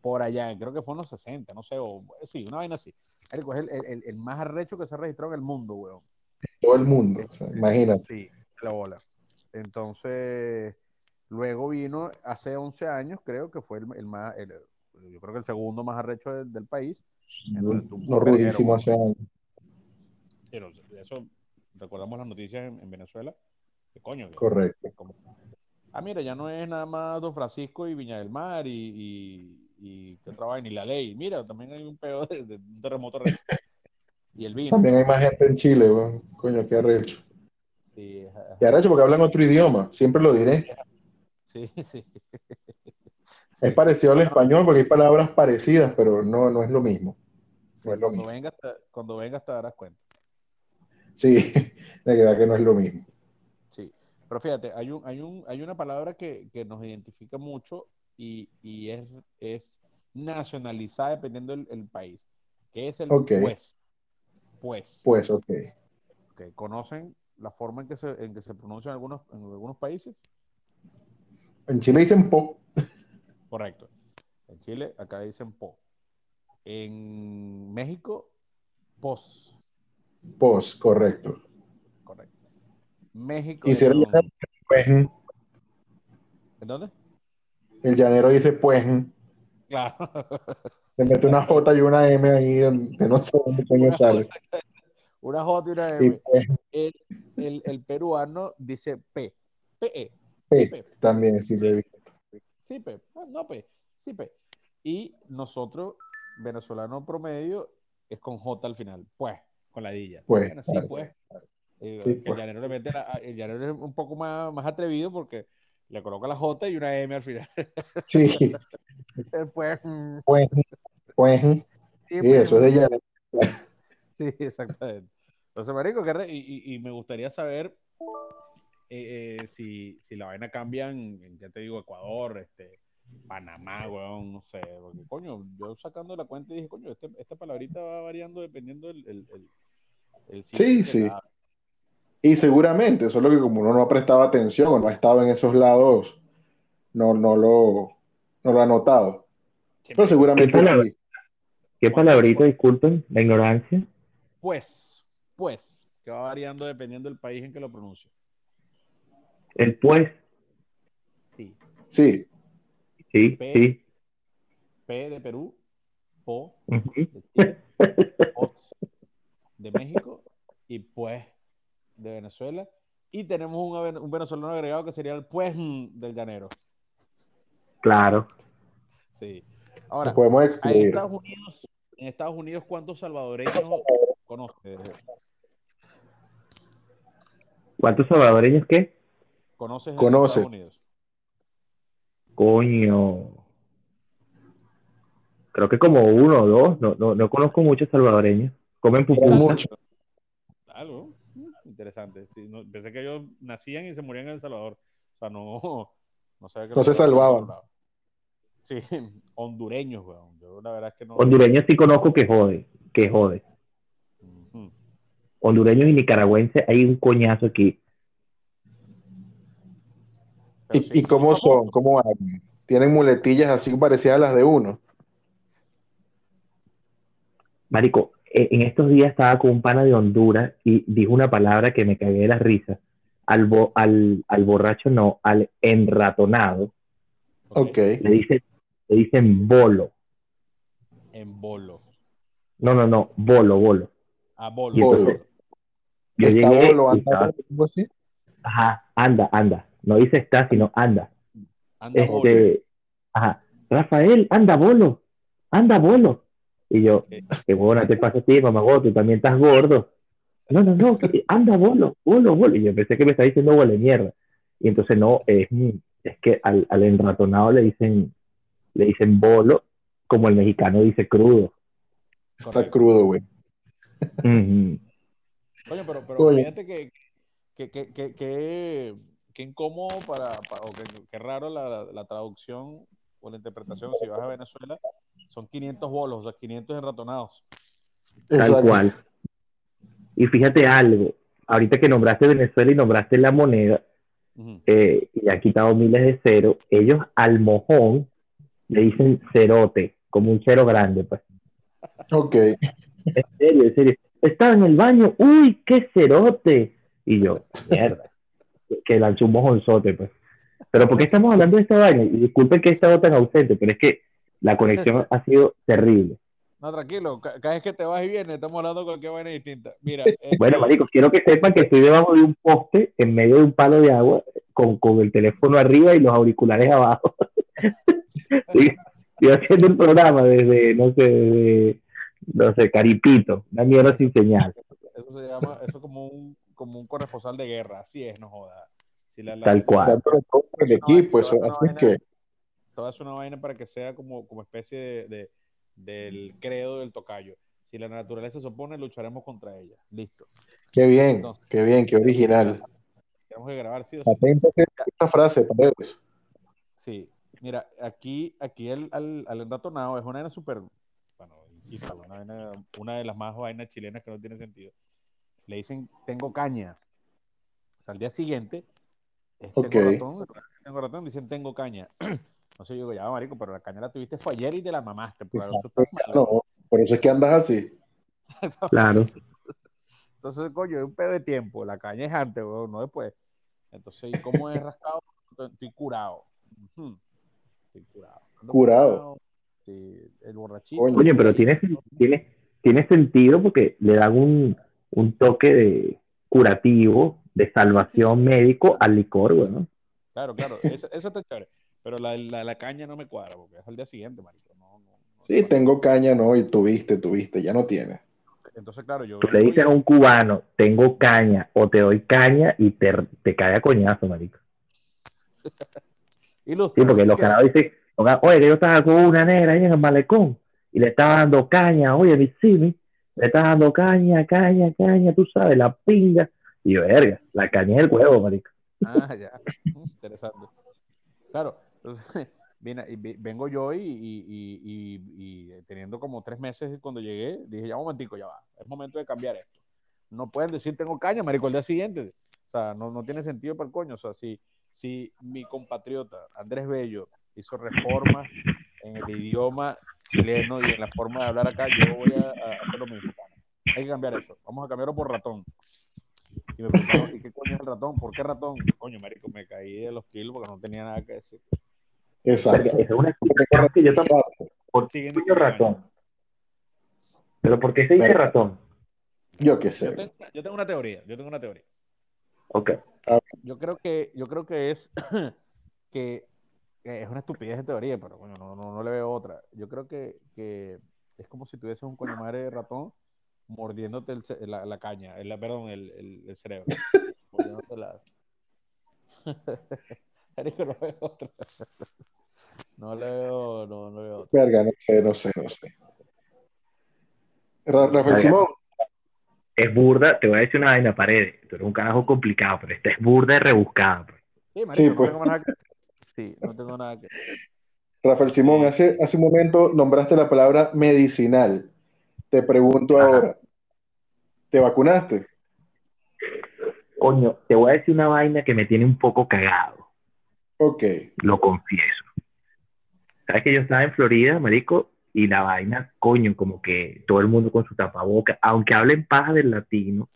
por allá, creo que fue en los 60, no sé, o sí, una vaina así. Es el, el- el- más arrecho que se ha registrado en el mundo, weón. Todo el mundo, o sea, imagínate. Sí, la bola. Entonces, luego vino hace 11 años, creo que fue el, el más, el- yo creo que el segundo más arrecho del, del país. Ver, hace años. Pero eso, recordamos las noticias en, en Venezuela. Que coño, que- Correcto. como- ah, mira, ya no es nada más Don Francisco y Viña del Mar y, y, y qué vaina, y la ley. Mira, también hay un pedo de, de un terremoto arrecho. Y el vino. También hay más gente en Chile. Coño, qué arrecho. Sí, Qué arrecho porque hablan otro idioma, siempre lo diré. Sí, [laughs] sí. Es parecido al español porque hay palabras parecidas, pero no, no es lo mismo. Sí, no es lo cuando, mismo. vengas, cuando vengas te darás cuenta. Sí, [laughs] de verdad que no es lo mismo. Sí, pero fíjate, hay, un, hay, un, hay una palabra que, que nos identifica mucho y, y es, es nacionalizada dependiendo del el país, que es el pues. Pues, Pues, ok. que ¿conocen la forma en que se, en que se pronuncia en algunos, en algunos países? En Chile dicen po. Correcto. En Chile, acá dicen po. En México, pos. Pos, correcto. Correcto. México. Y si eres perdón, Pues, ¿En dónde? el llanero dice pues. Claro. Le mete una J y una M ahí, en- que no sé dónde coño sale. Una J y una M. pues, el, el, el peruano dice P. PE. Sí, P. también, sí, lo he visto. Sí, P. Ah, No, P. Sí, P. Y nosotros, venezolano promedio, es con J al final. Pues, con la dilla. Pues, Bueno, sí, claro. pues. Eh, Sí, que pues. El llanero le mete la- el llanero es un poco más, más atrevido porque le coloca la J y una M al final. Sí, [laughs] pues, mm, pues, pues. sí, Y pues, eso es de llanero. Sí, exactamente. Entonces, Marico, ¿qué re- y, y- y me gustaría saber eh, eh, si, si la vaina cambia en, en, ya te digo, Ecuador, este, Panamá, weón, no sé, porque coño, yo sacando la cuenta dije, coño, este- esta palabrita va variando dependiendo del el, el, el sitio Sí, sí. la- Y seguramente, solo que como uno no ha prestado atención o no ha estado en esos lados, no, no lo, no lo ha notado. Pero seguramente ¿Qué palabra? sí. ¿Qué palabrita, disculpen, la ignorancia? Pues, pues, que va variando dependiendo del país en que lo pronuncie. El pues, Sí. Sí, sí, P. sí. P de Perú, Po de Chile, Pos de México y pues de Venezuela. Y tenemos un, un venezolano agregado que sería el pues del llanero. Claro. Sí. Ahora, podemos en. Estados Unidos, en Estados Unidos, ¿cuántos salvadoreños conoces? ¿Cuántos salvadoreños qué? ¿Conoces en Conoces. Estados Unidos? Coño. Creo que como uno o dos. No, no, no conozco muchos salvadoreños. Comen Son pupusa. muchos. Algo mm, interesante. Sí, no- pensé que ellos nacían y se morían en El Salvador. O sea, no, [laughs] no, sabía que No se salvaban. Sí, [laughs] hondureños, weón. Yo la verdad es que no. Hondureños sí conozco que jode. Que jode. Hondureños y nicaragüenses hay un coñazo aquí. ¿Y, sí- y sí cómo son? ¿Cómo hablan? Tienen muletillas así parecidas a las de uno. Marico, eh, en estos días estaba con un pana de Honduras y dijo una palabra que me cagué de la risa. Al, bo- al, al borracho no, al enratonado Ok. le dicen, le dicen bolo. En bolo. No, no, no, bolo, bolo. A bolo. Y Bolo. entonces, yo Está llegué bolo, y anda, estaba- algo así. ajá, anda, anda. No dice está, sino anda. Anda bolo. Este, ajá, Rafael, anda bolo, anda bolo. Y yo, Sí. qué bueno te pasa a ti, mamá, tú también estás gordo. No, no, no, anda bolo, bolo, bolo. Y yo pensé que me estaba diciendo bolo de mierda. Y entonces no, es, es que al, al enratonado le dicen, le dicen bolo, como el mexicano dice crudo. Está Correcto. crudo, güey. Coño, pero, pero Coño. fíjate que, que, que, que, que- que incómodo para, para- o que raro la, la traducción o la interpretación si vas a Venezuela, son 500 bolos, o sea, 500 enratonados. Tal cual. Y fíjate algo, ahorita que nombraste Venezuela y nombraste la moneda, eh, y ha quitado miles de ceros, ellos al mojón le dicen cerote, como un cero grande, pues. Ok. En serio, en serio. Estaba en el baño, uy, qué cerote. Y yo, mierda, que lanzó un mojonzote, pues. Pero ¿por qué estamos hablando de esta vaina? Y disculpen que he estado tan ausente, pero es que la conexión [laughs] ha sido terrible. No, tranquilo, ca- cada vez que te vas y vienes, estamos hablando de cualquier vaina distinta. Mira, [laughs] este, Bueno, maricos, quiero que sepan que estoy debajo de un poste, en medio de un palo de agua, con, con el teléfono arriba y los auriculares abajo. [laughs] Estoy, estoy haciendo un programa desde, no sé, desde, no sé, Caripito, una mierda sin señal. eso se llama, eso es como un, como un corresponsal de guerra, así es, no joda. Si la, la- Tal cual. El equipo, eso así vaina. que. Todo es una vaina para que sea como, como especie de, de- del credo del tocayo. Si la naturaleza se opone, lucharemos contra ella. Listo. Qué bien, Entonces. qué bien, qué original. Tenemos que grabar, sí o esta frase, Paredes. Sí. Mira, aquí, aquí el, al, al es una vaina súper, bueno, insisto, una, vaina- una de las más vainas chilenas que no tiene sentido. Le dicen, tengo caña. O sea, al día siguiente, es, tengo ratón, tengo ratón, dicen, tengo caña. [clears throat] No sé, yo digo, ya, marico, pero la caña la tuviste fue ayer y te la mamaste. Por, malo. No, por eso es que andas así. [laughs] Claro. Entonces, coño, es un pedo de tiempo. La caña es antes, weón, no después. Entonces, ¿y cómo es rascado? Estoy curado. Estoy curado. Ando Curado. Sí, el borrachito. Coño. Oye, pero tiene, tiene, tiene sentido porque le dan un, un toque de curativo, de salvación médico al licor, güey, ¿no? Claro, claro. Eso, eso está chévere. Pero la, la, la caña no me cuadra porque es al día siguiente, marico. No, no, no. Sí, tengo caña, no, y tuviste, tuviste, ya no tienes. Entonces, claro, yo. Tú le dices a un cubano, tengo caña, o te doy caña y te, te cae a coñazo, marico. [laughs] Ilustra, Sí, porque los que- dicen, oye, que yo estaba con una negra ahí en el malecón y le estaba dando caña, oye, mi Simi, le estaba dando caña, caña, caña, tú sabes, la pinga. Y yo, verga, la caña es el huevo, marico. Ah, [laughs] ya. [laughs] Interesante. Claro, entonces, [laughs] viene- y vi- vengo yo y, y- y- y- y teniendo como tres meses cuando llegué, dije, ya un momentico, ya va, es momento de cambiar esto. No pueden decir tengo caña, marico, el día siguiente. O sea, no, no tiene sentido para el coño. O sea, si, si mi compatriota Andrés Bello hizo reformas en el idioma chileno y en la forma de hablar acá, yo voy a, a hacer lo mismo. Hay que cambiar eso. Vamos a cambiarlo por ratón. Y me preguntaron, ¿y qué coño es el ratón? ¿Por qué ratón? Coño, marico, me caí de los kilos porque no tenía nada que decir. Exacto. Es una explicación que yo tampoco. ¿Por qué ratón? ¿Pero por qué se dice ratón? Yo qué Yo sé. tengo, yo tengo una teoría, yo tengo una teoría. Ok. Yo creo que, yo creo que es [clears throat] que es una estupidez de teoría, pero bueno, no, no, no le veo otra. Yo creo que, que es como si tuvieses un coño madre de ratón mordiéndote el la, la caña, el, perdón, el, el, el cerebro. [laughs] Mordiéndote la... [laughs] Marico, no veo otra. No le veo, no, no veo otra. Verga, no sé, no sé, no sé. Ra- Rafael. Simón, Es burda, te voy a decir una vaina, pared. Tú eres un carajo complicado, pero esta es burda y rebuscada. pues. Sí, marico, Sí, no pues. tengo nada que Sí, no tengo nada que [laughs] Rafael Simón, hace, hace un momento nombraste la palabra medicinal. Te pregunto Ajá. ahora, ¿te vacunaste? Coño, te voy a decir una vaina que me tiene un poco cagado. Ok, lo confieso. Sabes que yo estaba en Florida, marico, y la vaina, coño, como que todo el mundo con su tapaboca, aunque hablen paja del latino,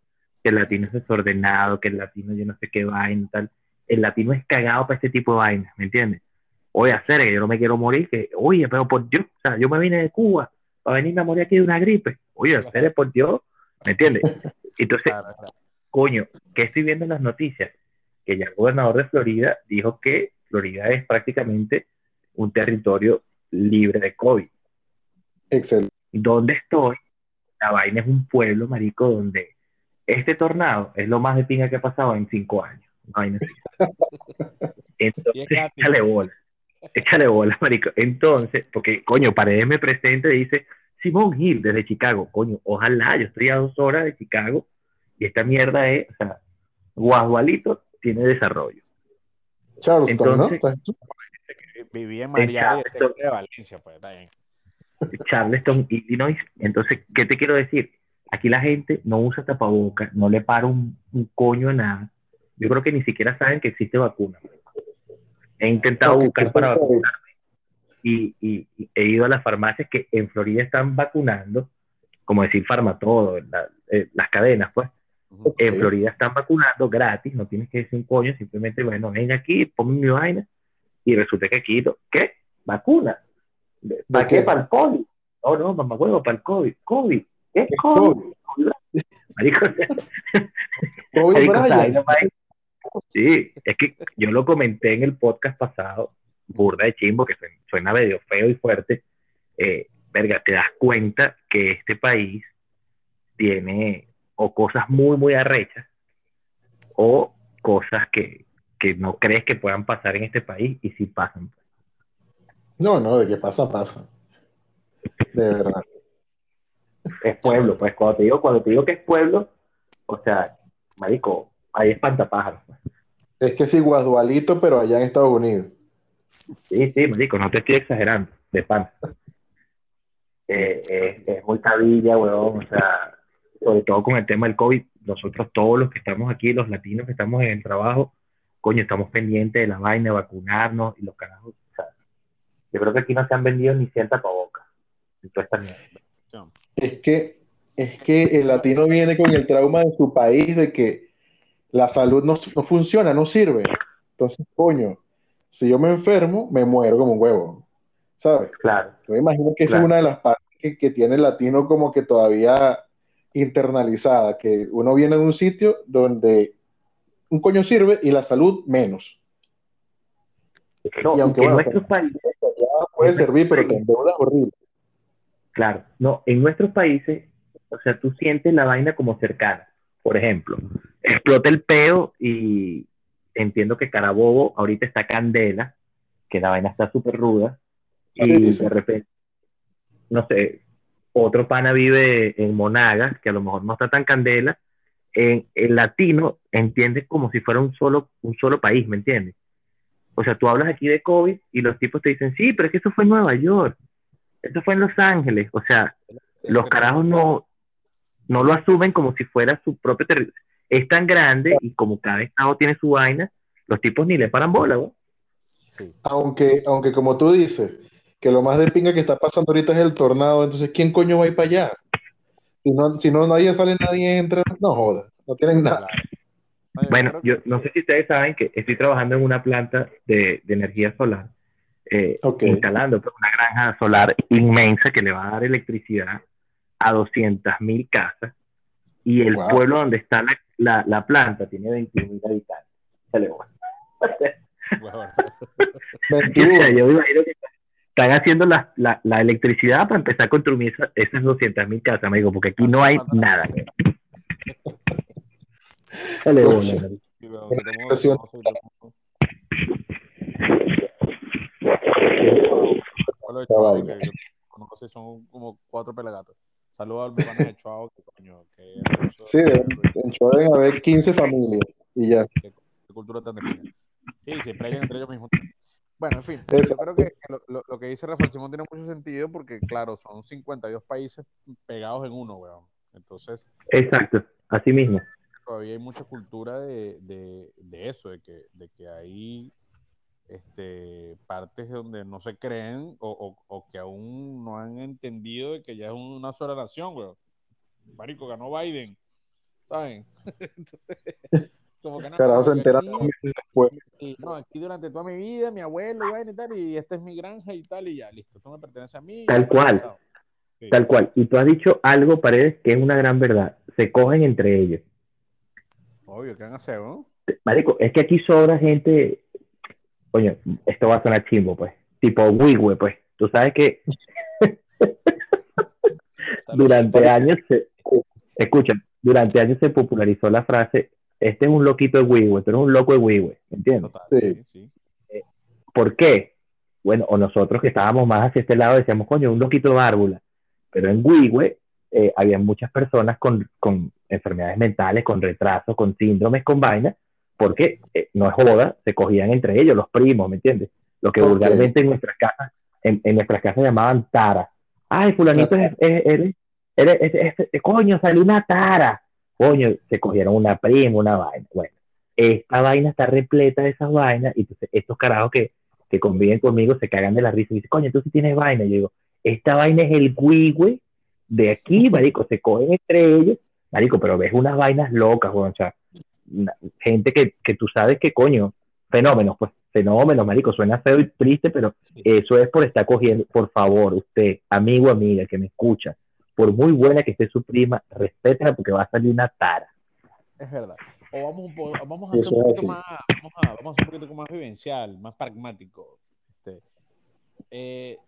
que el latino es desordenado, que el latino yo no sé qué vaina, tal, el latino es cagado para este tipo de vainas, ¿me entiendes? Oye, hacer que yo no me quiero morir, que, oye, pero por Dios, o sea, yo me vine de Cuba para venirme a morir aquí de una gripe. Oye, hacer por Dios, ¿Me entiendes? [laughs] Entonces, Claro, claro. coño, ¿qué estoy viendo en las noticias? Que ya el gobernador de Florida dijo que Florida es prácticamente un territorio libre de COVID. Excelente. ¿Dónde estoy? La vaina es un pueblo, marico, donde este tornado es lo más de pinga que ha pasado en cinco años. Vaina. [laughs] Entonces, échale bola. Échale bola, marico. Entonces, porque, coño, Paredes me presenta y dice, Simón Gil, desde Chicago. Coño, ojalá, yo estoy a dos horas de Chicago y esta mierda es, o sea, Guadualito tiene desarrollo. Charleston, Entonces- ¿no? Viví en Exacto. este de Valencia, pues está bien. Charleston, Illinois. Entonces, ¿qué te quiero decir? Aquí la gente no usa tapabocas, no le para un, un coño a nada. Yo creo que ni siquiera saben que existe vacuna. He intentado buscar para es COVID. vacunarme y, y- y he ido a las farmacias que en Florida están vacunando, como decir Farmatodo, la- eh, las cadenas, pues. En. Florida están vacunando gratis, no tienes que decir un coño, simplemente, bueno, ven aquí, ponme mi vaina, y resulta que aquí, ¿qué? Vacuna. ¿Para qué? Para el COVID. No, no, mamá huevo, para el COVID. COVID. ¿Qué ¿Qué [laughs] [laughs] COVID? Marico, Kobe marico, vaina, marico. Sí, es que yo lo comenté en el podcast pasado, burda de chimbo, que suena- medio feo y fuerte. Eh, verga, te das cuenta que este país tiene o cosas muy, muy arrechas o cosas que, que no crees que puedan pasar en este país y sí pasan. No, no, de qué pasa, pasa. De verdad. Es pueblo, pues cuando te digo, cuando te digo que es pueblo, o sea, marico, ahí espantapájaros. pues. Es que sí, Guadualito, pero allá en Estados Unidos. Sí, sí, marico, no te estoy exagerando, de pan. Eh, eh, es muy cabilla, weón, o sea, sobre todo con el tema del COVID, nosotros todos los que estamos aquí, los latinos que estamos en el trabajo, coño, estamos pendientes de la vaina, de vacunarnos y los carajos, o sea, yo creo que aquí no se han vendido ni 100 tapabocas. Es que, es que el latino viene con el trauma de su país de que la salud no, no funciona, no sirve. Entonces, coño, si yo me enfermo, me muero como un huevo. ¿Sabes? Claro, Yo me imagino que esa es una de las partes que, que tiene el latino como que todavía internalizada, que uno viene de un sitio donde un coño sirve y la salud menos. no, Y aunque, en bueno, nuestros países Ya puede servir, pero te endeudas horrible. Claro, no, en nuestros países, o sea, tú sientes la vaina como cercana. Por ejemplo, explota el peo y entiendo que Carabobo ahorita está candela, que la vaina está súper ruda, y de repente, no sé, otro pana vive en Monagas, que a lo mejor no está tan candela, en el latino entiende como si fuera un solo, un solo país, ¿me entiendes? O sea, tú hablas aquí de COVID y los tipos te dicen, sí, pero es que eso fue en Nueva York, eso fue en Los Ángeles, o sea, los carajos no, no lo asumen como si fuera su propio territorio. Es tan grande y como cada estado tiene su vaina, los tipos ni le paran bola. Aunque, aunque como tú dices, que lo más de pinga que está pasando ahorita es el tornado, entonces ¿quién coño va a ir para allá? Si no, si no nadie sale, nadie entra, no joda, no tienen nada. Bueno, yo que- no sé si ustedes saben que estoy trabajando en una planta de, de energía solar, eh, instalando pues, una granja solar inmensa que le va a dar electricidad a 200 mil casas y el Wow. pueblo donde está la, la, la planta tiene 21 mil habitantes. Sale, bueno. [laughs] Bueno, O 21. sea, yo me imagino que están haciendo la, la, la electricidad para empezar a construir esa- esas 200 mil casas, amigo, porque aquí no hay nada. Dale, yo conozco, son como cuatro pelagatos. Saludos al pana de Chuao, que coño, que. Sí, en Chua deben haber 15 familias y ya. qué cultura tan definitiva. Sí, se pelean entre ellos mismos. Bueno, en fin, Exacto. yo creo que lo, lo- lo que dice Rafael Simón tiene mucho sentido porque, claro, son 52 países pegados en uno, weón. Entonces, Exacto, así mismo. todavía hay mucha cultura de, de, de eso, de que, de que hay este, partes donde no se creen o, o- o que aún no han entendido de que ya es una sola nación, weón. Marico, ganó Biden, ¿saben? [laughs] Entonces, como que no, Carajo, se enteran después. y, no, aquí durante toda mi vida, mi abuelo, y vaina y tal, y esta es mi granja y tal, y ya, listo, esto me pertenece a mí. Tal cual. Sí. Tal cual. Y tú has dicho algo, Paredes, que es una gran verdad. Se cogen entre ellos. Obvio, ¿qué van a hacer, no? Marico, es que aquí sobra gente. Coño, esto va a sonar chimbo, pues. Tipo Wigwe, pues. Tú sabes que [laughs] durante años se. Escucha, durante años se popularizó la frase: Este es un loquito de Wigwe, tú eres un loco de Wigwe. ¿Me entiendes? Total, Sí. sí, sí. ¿Por qué? Bueno, o nosotros que estábamos más hacia este lado decíamos, coño, un loquito de bárbula. Pero en Wigwe eh, había muchas personas con, con enfermedades mentales, con retrasos, con síndromes, con vainas, porque eh, no es joda, se cogían entre ellos, los primos, ¿me entiendes? Lo que vulgarmente en nuestras casas, en, en nuestras casas llamaban tara. Ay, fulanito es, es- es- es- coño, salió una tara. Coño, se cogieron una prima, una vaina. Bueno, esta vaina está repleta de esas vainas y entonces estos carajos que, que conviven conmigo se cagan de la risa y dicen, coño, tú sí tienes vaina. Y yo digo, esta vaina es el güey de aquí, [laughs] marico, se cogen entre ellos, marico, pero ves unas vainas locas, weón, o sea, gente que, que tú sabes que, coño, fenómenos, pues, fenómenos, marico, suena feo y triste, pero eso es por estar cogiendo, por favor, usted, amigo, amiga, que me escucha, por muy buena que esté su prima, respétela porque va a salir una tara. Es verdad. O vamos, un po- vamos a hacer un poquito más, vamos a, vamos a hacer un poquito más vivencial, más pragmático. Este, eh,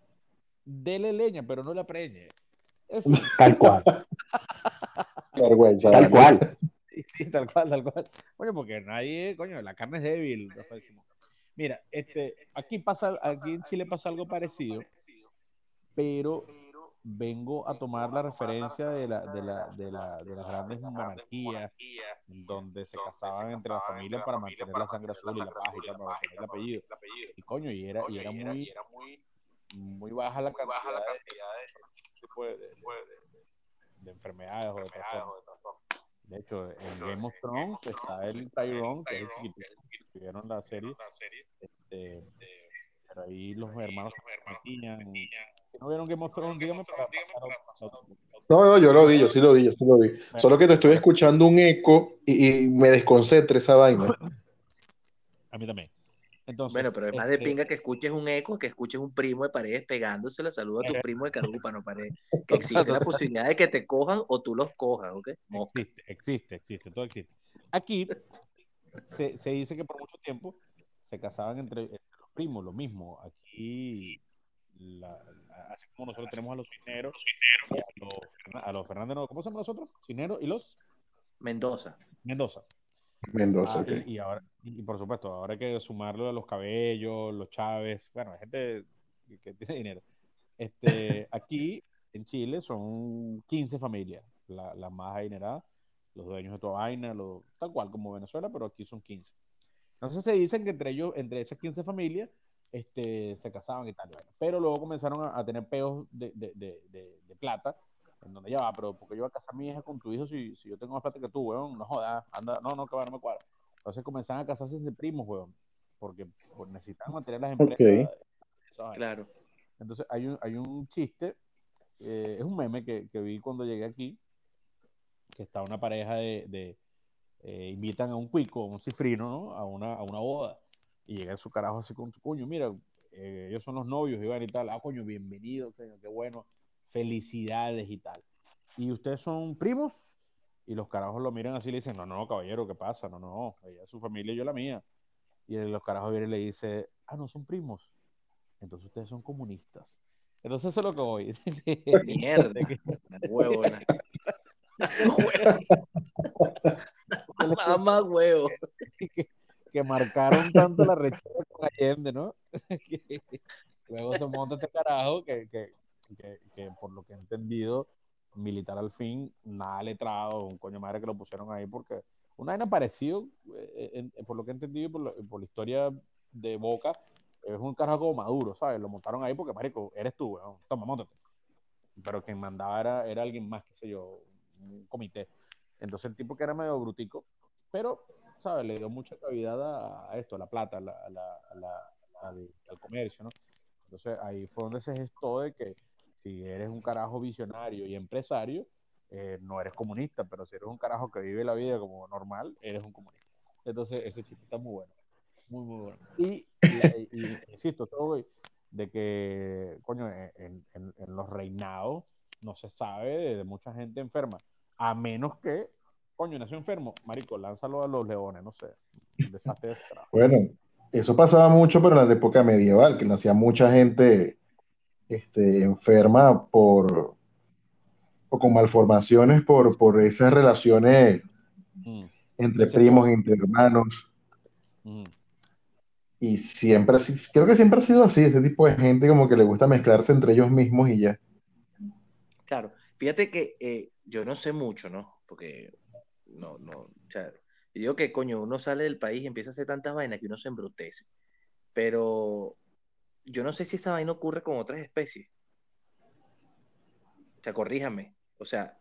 dele leña, pero no la preñe. Tal cual, Qué [laughs] vergüenza. tal cual. Sí, tal cual, tal cual. Coño, porque nadie, coño, la carne es débil. Rafael Simón. Mira, este, aquí pasa, aquí en Chile pasa algo parecido, pero vengo a tomar la referencia de, la, de, la, de, la, de las grandes monarquías, donde se casaban entre las familias para mantener la sangre azul y la paz y para mantener el apellido. Y coño, y era, y era muy, muy baja la cantidad de- de- de enfermedades o de trastornos. De hecho, en Game of Thrones está el Tyrone, que es el chiquitito, que vieron la serie. Este, pero ahí los hermanos metían. Si no vieron Game of Thrones, dígame para pasar a otro- No, no, yo lo vi, yo sí lo vi, yo sí lo vi. Solo que te estoy escuchando un eco y, y me desconcentra esa vaina. A mí también. Entonces, Bueno, pero es más de este, pinga que escuches un eco que escuches un primo de paredes pegándose la saludo a tu primo de Carupa, no paredes. [laughs] Que existe la posibilidad de que te cojan o tú los cojas, ¿ok? Mosca. Existe, existe, existe, todo existe. Aquí se, se dice que por mucho tiempo se casaban entre, entre los primos, lo mismo. Aquí, la- la- así como nosotros tenemos a los Cisneros, y a los, a los Fernández, ¿cómo se llaman los otros? Cisneros y los Mendoza. Mendoza. Mendoza, Ah, ok. y, y ahora, y por supuesto, ahora hay que sumarlo a los cabellos, los Chávez, bueno, hay gente que, que [laughs] tiene dinero. Este, aquí en Chile son 15 familias, la, la más adinerada, los dueños de toda vaina, lo- tal cual como Venezuela, pero aquí son 15. Entonces se dicen que entre ellos, entre esas 15 familias, este, se casaban y tal, bueno. pero luego comenzaron a, a tener peos de, de, de, de plata, en donde ya va, pero porque yo voy a casar a mi hija con tu hijo si, si yo tengo más plata que tú, weón, no jodas, anda, no, no, que va, no me cuadra. Entonces comenzaban a casarse entre primos, weón, porque pues, necesitaban mantener las empresas. Claro. Entonces hay un, hay un chiste, eh, es un meme que, que vi cuando llegué aquí, que está una pareja de, de, eh, invitan a un cuico, a un cifrino, ¿no? A una, a una boda, y llega su carajo así con su coño, mira, eh, ellos son los novios, y van y tal, ah, coño, bienvenido, coño, qué bueno, felicidades y tal. ¿Y ustedes son primos? Y los carajos lo miran así y le dicen, no, no, caballero, ¿qué pasa? No, no, ella es su familia y yo la mía. Y los carajos vienen y le dice, ah, no, son primos. Entonces ustedes son comunistas. Entonces eso es lo que voy. [laughs] [laughs] Mierda. Que- Huevo. Mamá huevo. [laughs] que, que marcaron tanto la rechaza con Allende, ¿no? Que luego se monta este carajo que, que, que, que, por lo que he entendido, militar al fin, nada letrado, un coño madre que lo pusieron ahí porque una vaina parecido, eh, en- por lo que he entendido y por, por la historia de Boca, es un carajo como Maduro, ¿sabes? Lo montaron ahí porque, marico, eres tú, weón. Toma, montate. Pero quien mandaba era, era alguien más, qué sé yo, un comité. Entonces el tipo que era medio brutico, pero, ¿sabes? Le dio mucha cavidad a, a esto, a la plata, a la- a la- a la- al, al comercio, ¿no? Entonces ahí fue donde se gestó de que si eres un carajo visionario y empresario, eh, no eres comunista, pero si eres un carajo que vive la vida como normal, eres un comunista. Entonces ese chiste está muy bueno, muy, muy bueno. Y, y- y- insisto, todo, de que, coño, en, en- en los reinados no se sabe de, de mucha gente enferma. A menos que, coño, nació enfermo, marico, lánzalo a los leones, no sé. Desastre descarado. Bueno, eso pasaba mucho, pero en la época medieval, que nacía mucha gente este, enferma por o con malformaciones por, por esas relaciones Mm, entre Ese primos, gozo. entre hermanos. mm. Y siempre, creo que siempre ha sido así, ese tipo de gente como que le gusta mezclarse entre ellos mismos y ya. Claro, fíjate que eh, yo no sé mucho, ¿no? Porque no, no, o sea, yo digo que coño, uno sale del país y empieza a hacer tantas vainas que uno se embrutece. Pero yo no sé si esa vaina ocurre con otras especies. O sea, corríjame. O sea,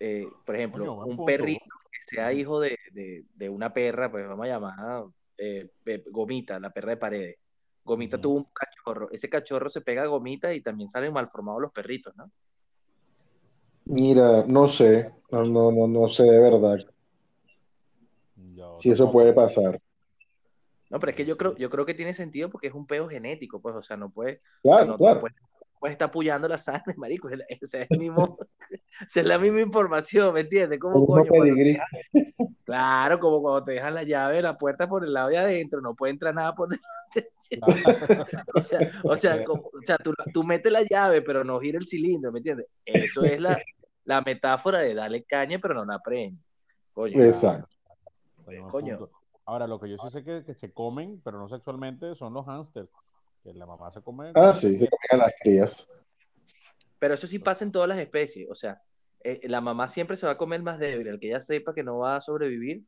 eh, por ejemplo, Coño, un perrito que sea hijo de, de- de una perra, pues vamos a llamar eh, eh, Gomita, la perra de paredes. Gomita tuvo un cachorro. Ese cachorro se pega a Gomita y también salen malformados los perritos, ¿no? Mira, no sé, no, no, no, no sé de verdad Yo si eso puede pasar. No, pero es que yo creo, yo creo que tiene sentido porque es un peo genético, pues, o sea, no puede, o sea, Claro, no, claro. no puede estar apoyando la sangre, [laughs] marico, es, la- o sea, es, el mismo, o [laughs] sea, es la misma información, ¿me entiendes? Como coño, dejan- claro, como cuando te dejan la llave de la puerta por el lado de adentro, no puede entrar nada por [laughs] delante, o sea, o sea, como- o sea, tú, tú metes la llave, pero no gira el cilindro, ¿me entiendes? Eso es la, la metáfora de darle caña, pero no la preña, coño, Exacto. Coño. Ahora, lo que yo sí sé que, que se comen, pero no sexualmente, son los hámsters. Que la mamá se come. Ah, sí, se comían las crías. Pero eso sí pasa en todas las especies. O sea, eh, la mamá siempre se va a comer más débil. El que ella sepa que no va a sobrevivir,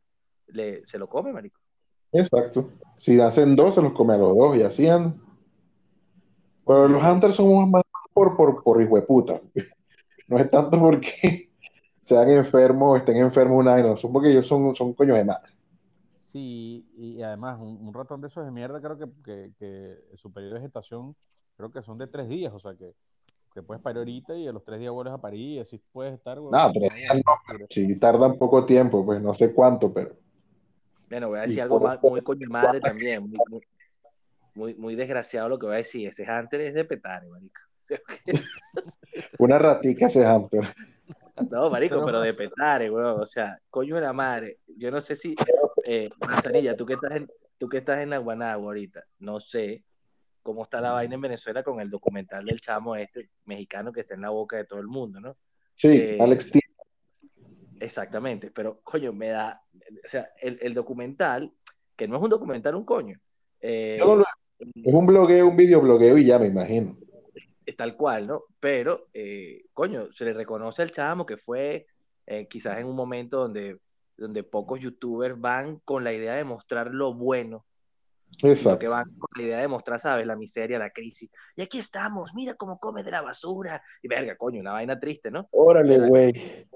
le, se lo come, marico. Exacto. Si hacen dos, se los come a los dos y así andan. Pero los hunters somos más por, por, por hijueputa. [laughs] No es tanto porque [laughs] sean enfermos o estén enfermos una vez, no, son porque ellos son, son coños de madre. Sí, y además, un, un ratón de esos de mierda, creo que, que, que su periodo de gestación, creo que son de tres días. O sea, que, que puedes parir ahorita y a los tres días vuelves a parir y así puedes estar. huevón, No, tres días no, Si tardan poco tiempo, pues no sé cuánto, pero Bueno, voy a Y decir algo más, muy coño madre también. Muy, muy, muy, muy desgraciado lo que voy a decir. Ese Hunter es de petare. O sea, una ratica ese hunter. No, [laughs] marico, Pero- de petare, weón. O sea, coño de la madre. Yo no sé si, eh, Manzanilla, tú que estás en, tú que estás en Aguanagua ahorita, no sé cómo está la vaina en Venezuela con el documental del chamo este mexicano que está en la boca de todo el mundo, ¿no? Sí, Eh, Alex T. Exactamente, pero coño, me da, o sea, el, el documental, que no es un documental, un coño, eh, no Es un blogueo, un videoblogueo y ya me imagino. Tal cual, ¿no? Pero, eh, coño, se le reconoce al chamo que fue eh, quizás en un momento donde, donde pocos youtubers van con la idea de mostrar lo bueno, Exacto. que van con la idea de mostrar, ¿sabes? La miseria, la crisis. Y aquí estamos, mira cómo come de la basura. Y verga, coño, una vaina triste, ¿no? Órale, güey.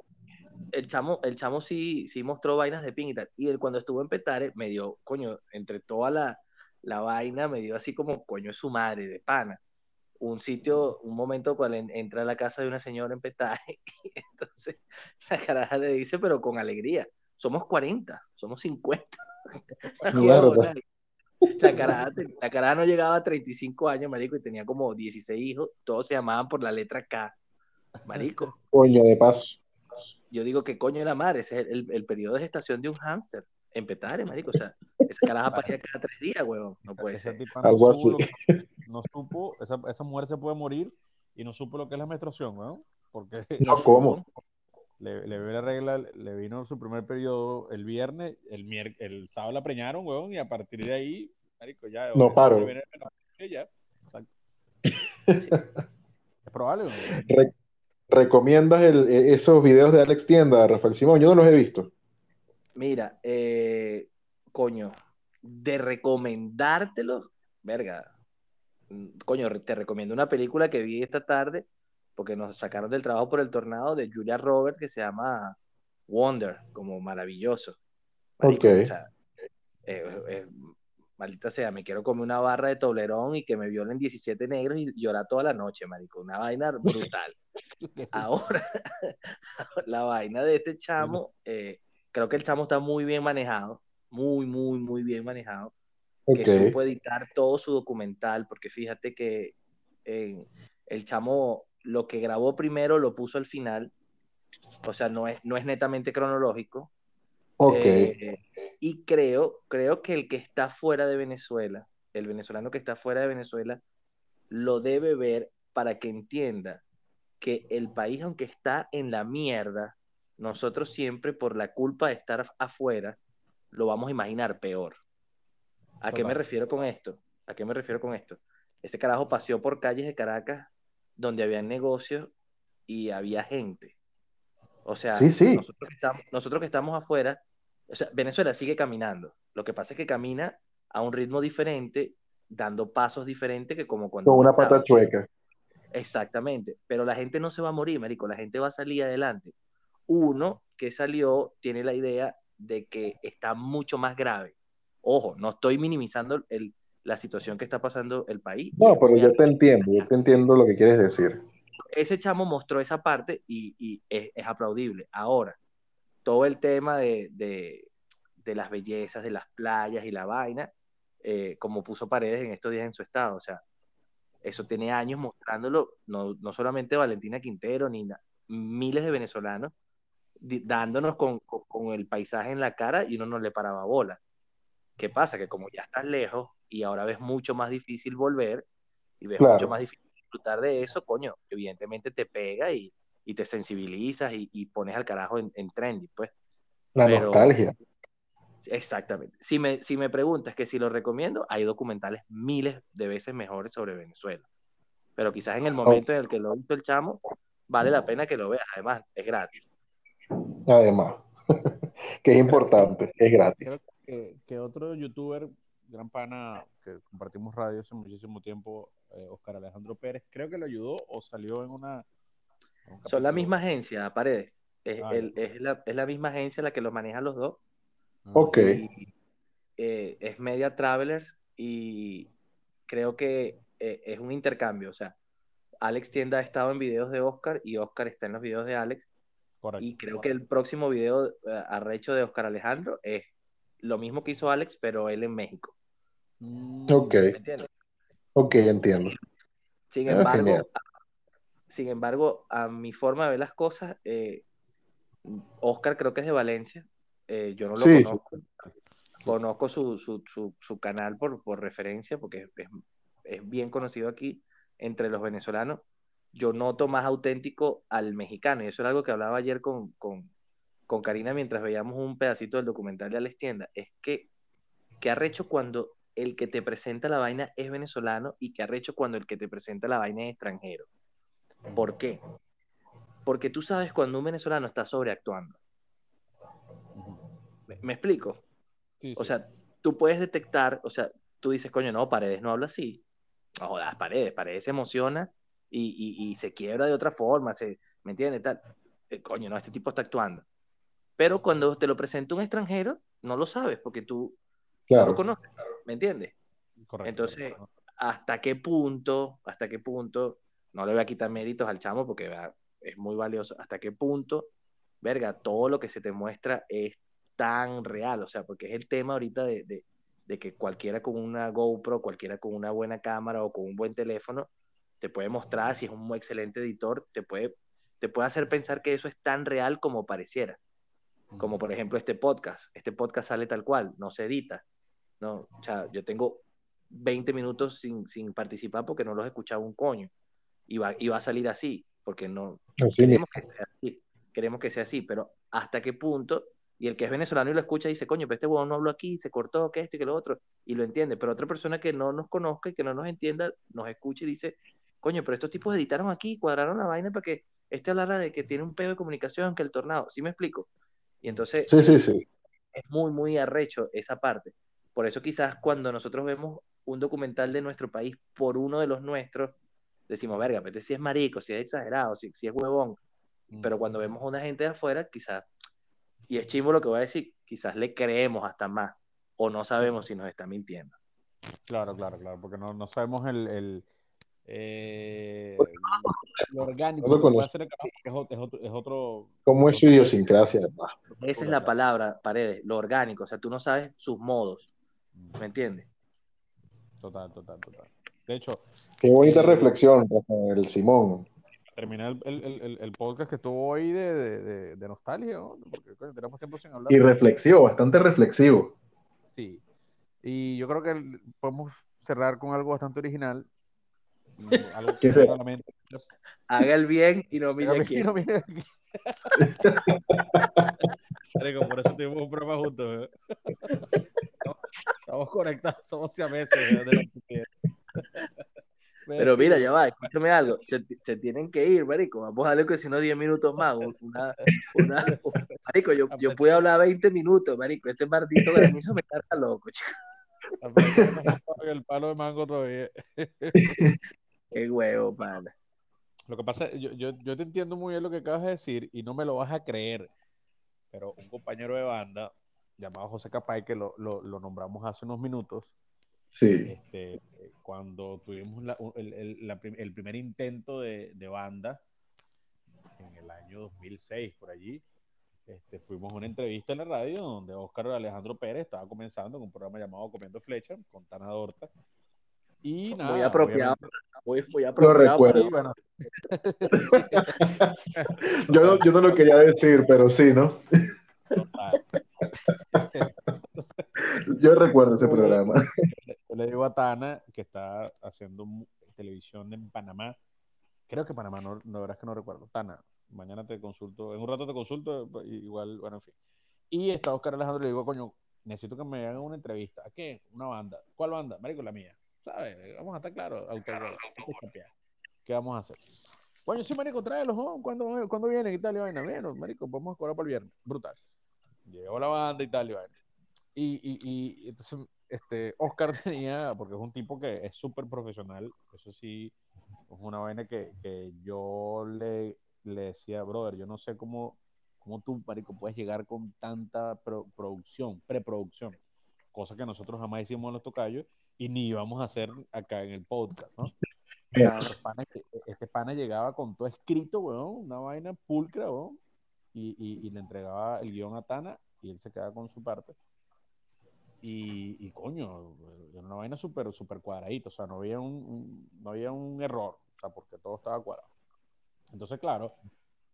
el chamo, el chamo sí, sí mostró vainas de pin y tal. Y él cuando estuvo en Petare, me dio, coño, entre toda la, la vaina, me dio así como, coño, es su madre, de pana. Un sitio, un momento cuando en- entra a la casa de una señora en Petare, [laughs] y entonces la caraja le dice, pero con alegría, somos 40, somos 50. [laughs] La caraja, la caraja no llegaba a 35 años, marico, y tenía como 16 hijos, todos se llamaban por la letra K, marico. Coño, de paso. Yo digo que coño de la madre, ese es el, el, el periodo de gestación de un hámster. En Petare, marico. O sea, esa caraja [laughs] paría cada tres días, huevón. No puede ser. Algo así. No supo, esa, esa mujer se puede morir y no supo lo que es la menstruación, ¿no? Porque No, [laughs] ¿cómo? le, le vio la regla, le vino su primer periodo el viernes, el, mier- el sábado la preñaron, weón, y a partir de ahí, marico, ya. No paro. ya. [laughs] Es probable, weón. Re- ¿Recomiendas el- e- esos videos de Alex Tienda, Rafael Simón? Yo no los he visto. Mira, eh, coño, de recomendártelo, verga. Coño, te recomiendo una película que vi esta tarde, porque nos sacaron del trabajo por el tornado de Julia Roberts, que se llama Wonder, como maravilloso. Marico, Ok. o sea, eh, eh, maldita sea, me quiero comer una barra de Toblerón y que me violen 17 negros y llorar toda la noche, marico. Una vaina [laughs] brutal. Ahora, [laughs] la vaina de este chamo, eh, creo que el chamo está muy bien manejado, muy, muy, muy bien manejado, que supo editar todo su documental, porque fíjate que eh, el chamo lo que grabó primero lo puso al final. O sea, no es, no es netamente cronológico. Ok. Eh, y creo, creo que el que está fuera de Venezuela, el venezolano que está fuera de Venezuela, lo debe ver para que entienda que el país, aunque está en la mierda, nosotros siempre por la culpa de estar afuera, lo vamos a imaginar peor. ¿A qué me refiero con esto? ¿A qué me refiero con esto? Ese carajo paseó por calles de Caracas donde había negocios y había gente. O sea, Sí, sí. Nosotros, que estamos, nosotros que estamos afuera, o sea, Venezuela sigue caminando. Lo que pasa es que camina a un ritmo diferente, dando pasos diferentes que como cuando... Con una estaba. pata chueca. Exactamente, pero la gente no se va a morir, marico, la gente va a salir adelante. Uno que salió tiene la idea de que está mucho más grave. Ojo, no estoy minimizando el, la situación que está pasando el país. No, pero yo te entiendo, yo te entiendo lo que quieres decir. Ese chamo mostró esa parte y, y es, es aplaudible. Ahora, todo el tema de, de, de las bellezas, de las playas y la vaina, eh, como puso Paredes en estos días en su estado, o sea, eso tiene años mostrándolo, no, no solamente Valentina Quintero, ni miles de venezolanos, dándonos con, con- con el paisaje en la cara y uno no le paraba bola. ¿Qué pasa? Que como ya estás lejos y ahora ves mucho más difícil volver y ves Claro. mucho más difícil disfrutar de eso, coño, evidentemente te pega y, y te sensibilizas y, y pones al carajo en, en trendy, pues. La Pero- nostalgia. Exactamente. Si me, si me preguntas que si lo recomiendo, hay documentales miles de veces mejores sobre Venezuela. Pero quizás en el momento en el que lo hizo el chamo, vale la pena que lo veas. Además, es gratis. Además, [laughs] que es importante, es gratis. Que, que otro youtuber, gran pana, que compartimos radio hace muchísimo tiempo, eh, Oscar Alejandro Pérez, creo que lo ayudó o salió en una... en un Son la misma agencia, Paredes. Es, Ah, el- es la, es la misma agencia la que los maneja los dos. Ah, Ok. Y, eh, es Media Travelers y creo que eh, es un intercambio. O sea, Alex Tienda ha estado en videos de Oscar y Oscar está en los videos de Alex. Correcto. Y creo que el próximo video arrecho de Oscar Alejandro es lo mismo que hizo Alex, pero él en México. Mm, Ok, ¿Me entiendes? ok, entiendo. Sin Ah, embargo, genial. sin embargo, a mi forma de ver las cosas, eh, Oscar creo que es de Valencia. Eh, yo no lo Sí. conozco. Conozco su, su, su, su canal por, por referencia, porque es, es bien conocido aquí entre los venezolanos. Yo noto más auténtico al mexicano, y eso era algo que hablaba ayer con, con, con Karina mientras veíamos un pedacito del documental de Alex Tienda. Es que, que arrecho cuando el que te presenta la vaina es venezolano y que arrecho cuando el que te presenta la vaina es extranjero. ¿Por qué? Porque tú sabes cuando un venezolano está sobreactuando. ¿Me, me explico? Sí, O sí. sea, tú puedes detectar, o sea, tú dices, coño, no, Paredes no habla así. No jodas, Paredes, Paredes se emociona y, y- y se quiebra de otra forma, se, ¿me entiendes? Tal. Eh, coño, no, este tipo está actuando. Pero cuando te lo presenta un extranjero, no lo sabes porque tú no Claro. lo conoces, ¿me entiendes? Correcto. entonces- ¿Hasta qué punto, hasta qué punto, no le voy a quitar méritos al chamo porque ¿verdad? es muy valioso, hasta qué punto, verga, todo lo que se te muestra es tan real, o sea, porque es el tema ahorita de, de- de que cualquiera con una GoPro, cualquiera con una buena cámara o con un buen teléfono, te puede mostrar, si es un muy excelente editor, te puede, te puede hacer pensar que eso es tan real como pareciera. Como por ejemplo este podcast. Este podcast sale tal cual, no se edita. No, o sea, yo tengo 20 minutos sin, sin participar porque no los he escuchado un coño. Y va, y va a salir así, porque no, Así queremos que sea así, queremos que sea así, pero hasta qué punto, y el que es venezolano y lo escucha dice, coño, pero este huevón no habló aquí, se cortó, que esto y que lo otro, y lo entiende, pero otra persona que no nos conozca y que no nos entienda, nos escucha y dice, coño, pero estos tipos editaron aquí, cuadraron la vaina para que este hablara de que tiene un pedo de comunicación, que el tornado, ¿sí me explico? Y entonces Sí, sí, sí. es muy, muy arrecho esa parte. Por eso quizás cuando nosotros vemos un documental de nuestro país por uno de los nuestros, decimos, verga, pero este sí es marico, si es exagerado, si, si es huevón. Mm. Pero cuando vemos a una gente de afuera, quizás, y es chimbo lo que voy a decir, quizás le creemos hasta más, o no sabemos si nos está mintiendo. Claro, claro, claro, porque no, no sabemos el, el, eh, lo orgánico No lo hacer el carajo, es otro, es otro, es otro- ¿Cómo es su idiosincrasia, además? Esa es la palabra, Paredes, lo orgánico, o sea, tú no sabes sus modos, ¿me entiendes? Total, total, total. De hecho, Qué bonita Eh, reflexión, Rafael Simón. terminar el, el, el, el podcast que estuvo hoy de, de, de, de nostalgia, ¿no? porque coño, tenemos tiempo sin hablar. Y reflexivo, bastante reflexivo. Sí. Y yo creo que podemos cerrar con algo bastante original. Haga el bien y no mire quién. no, aquí. Marico, por eso tuvimos un programa juntos. ¿eh? Estamos, conectados, somos siameses. ¿eh? Pero mira, ya va, escúchame algo. Se, se tienen que ir, marico. Vamos a darle que si no 10 minutos más. Una, una, marico, yo, yo pude hablar 20 minutos, marico. Este maldito granizo me carga loco, chico. el palo de mango todavía. Qué huevo, pana. Lo que pasa, yo, yo, yo te entiendo muy bien lo que acabas de decir y no me lo vas a creer, pero un compañero de banda llamado José Capay, que lo, lo, lo nombramos hace unos minutos, Sí. este, cuando tuvimos la- el, el- la el primer intento de, de banda en el año 2006, por allí, este, fuimos a una entrevista en la radio donde Óscar Alejandro Pérez estaba comenzando con un programa llamado Comiendo Flecha con Tana Dorta. Y nada, Muy apropiado. obviamente- Muy, muy apropiado. recuerdo. Bueno, [laughs] Yo no, yo no lo quería decir, pero sí, ¿no? total. [laughs] Yo recuerdo ese programa. Yo le digo a Tana que está haciendo televisión en Panamá. Creo que Panamá, no, no verdad es que no recuerdo. Tana, mañana te consulto, en un rato te consulto, igual, bueno, en fin. Y está Oscar Alejandro y le digo, coño, necesito que me hagan una entrevista. ¿A qué? Una banda. ¿Cuál banda? Marico, la mía. ¿Sabes? Vamos a estar claros. Autogol. ¿Qué vamos a hacer? Coño, sí, marico, tráelos, ¿no? ¿Cuándo, ¿cuándo vienen y tal y vaina? Bueno, marico, vamos a cobrar para el viernes. Brutal. Llegó la banda y tal y vaina. Y, y, y entonces, este, Oscar [laughs] tenía, porque es un tipo que es súper profesional, eso sí, es una vaina que, que yo le, le decía, brother, yo no sé cómo, cómo tú, marico, puedes llegar con tanta pro- producción, preproducción, cosa que nosotros jamás hicimos en los tocayos y ni íbamos a hacer acá en el podcast, ¿no? [laughs] Este pana, este pana llegaba con todo escrito, weón, una vaina pulcra, weón, y, y, y le entregaba el guion a Tana y él se quedaba con su parte. Y, y coño, era una vaina súper súper cuadradita, o sea, no había un, un- no había un error, o sea, porque todo estaba cuadrado. Entonces, claro,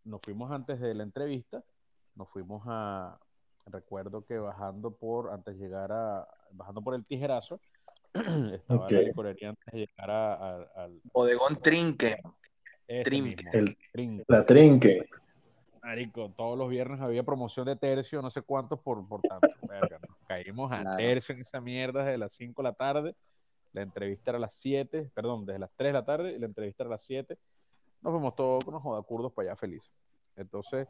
nos fuimos antes de la entrevista, nos fuimos a, recuerdo que bajando por, antes de llegar a, bajando por el tijerazo, [clears throat] estaba Ok. la licorería antes de llegar a- a- al... Bodegón Trinque. Trinque. El- Trinque. La trinque. Marico, todos los viernes había promoción de tercio, no sé cuántos por, por tanto. [laughs] Verga, nos caímos a Claro. tercio en esa mierda desde las 5 de la tarde. La entrevista era a las 7, perdón, desde las 3 de la tarde y la entrevista era a las 7. Nos fuimos todos con los jodakurdos para allá felices. Entonces,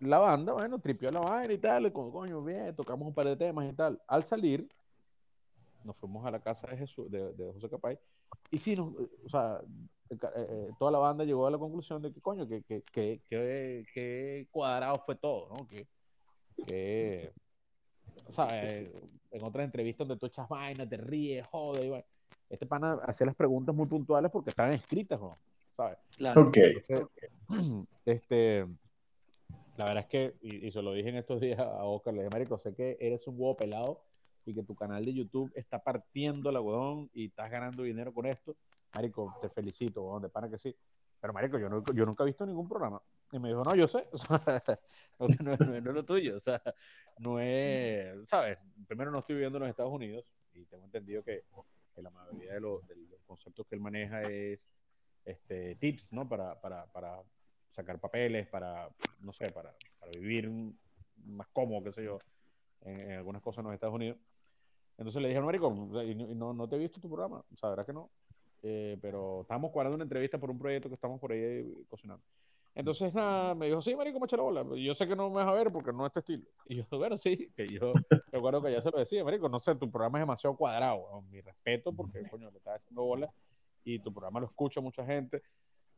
la banda, bueno, tripió la vaina y tal, y como, coño, bien, tocamos un par de temas y tal. Al salir, nos fuimos a la casa de Jesús, de, de José Capay, y sí, nos, o sea, eh, eh, toda la banda llegó a la conclusión de que, coño, que, que, que, que- que cuadrado fue todo, ¿no? Que, que o sea, eh, en otras entrevistas donde tú echas vainas, te ríes, joder, y vaina. este pana hacía las preguntas muy puntuales porque estaban escritas, ¿no? ¿sabes? Claro. Ok. Entonces, [clears throat] este, la verdad es que, y, y se lo dije en estos días a Oscar, le dije, Marico, sé que eres un huevo pelado y que tu canal de YouTube está partiendo la huevón y estás ganando dinero con esto. Marico, te felicito, de pana que sí. Pero, Marico, yo, no, yo nunca he visto ningún programa. Y me dijo, no, yo sé, [laughs] no, no- no- es lo tuyo, o sea, no es, ¿sabes? Primero no estoy viviendo en los Estados Unidos y tengo entendido que, que la mayoría de, los- conceptos que él maneja es este, tips, ¿no? Para, para, para sacar papeles, para, no sé, para, para vivir más cómodo, qué sé yo, en algunas cosas en los Estados Unidos. Entonces le dije, Marico, no, y no, no te he visto tu programa, o verdad que no. Eh, pero estábamos cuadrando una entrevista por un proyecto que estamos por ahí eh, cocinando. Entonces, nada, me dijo, sí, marico, me echa la bola. Yo sé que no me vas a ver porque no es tu estilo. Y yo, [laughs] bueno, sí, que yo recuerdo que ya se lo decía, marico, no sé, tu programa es demasiado cuadrado. Mi respeto porque, coño, le estás haciendo bola y tu programa lo escucha mucha gente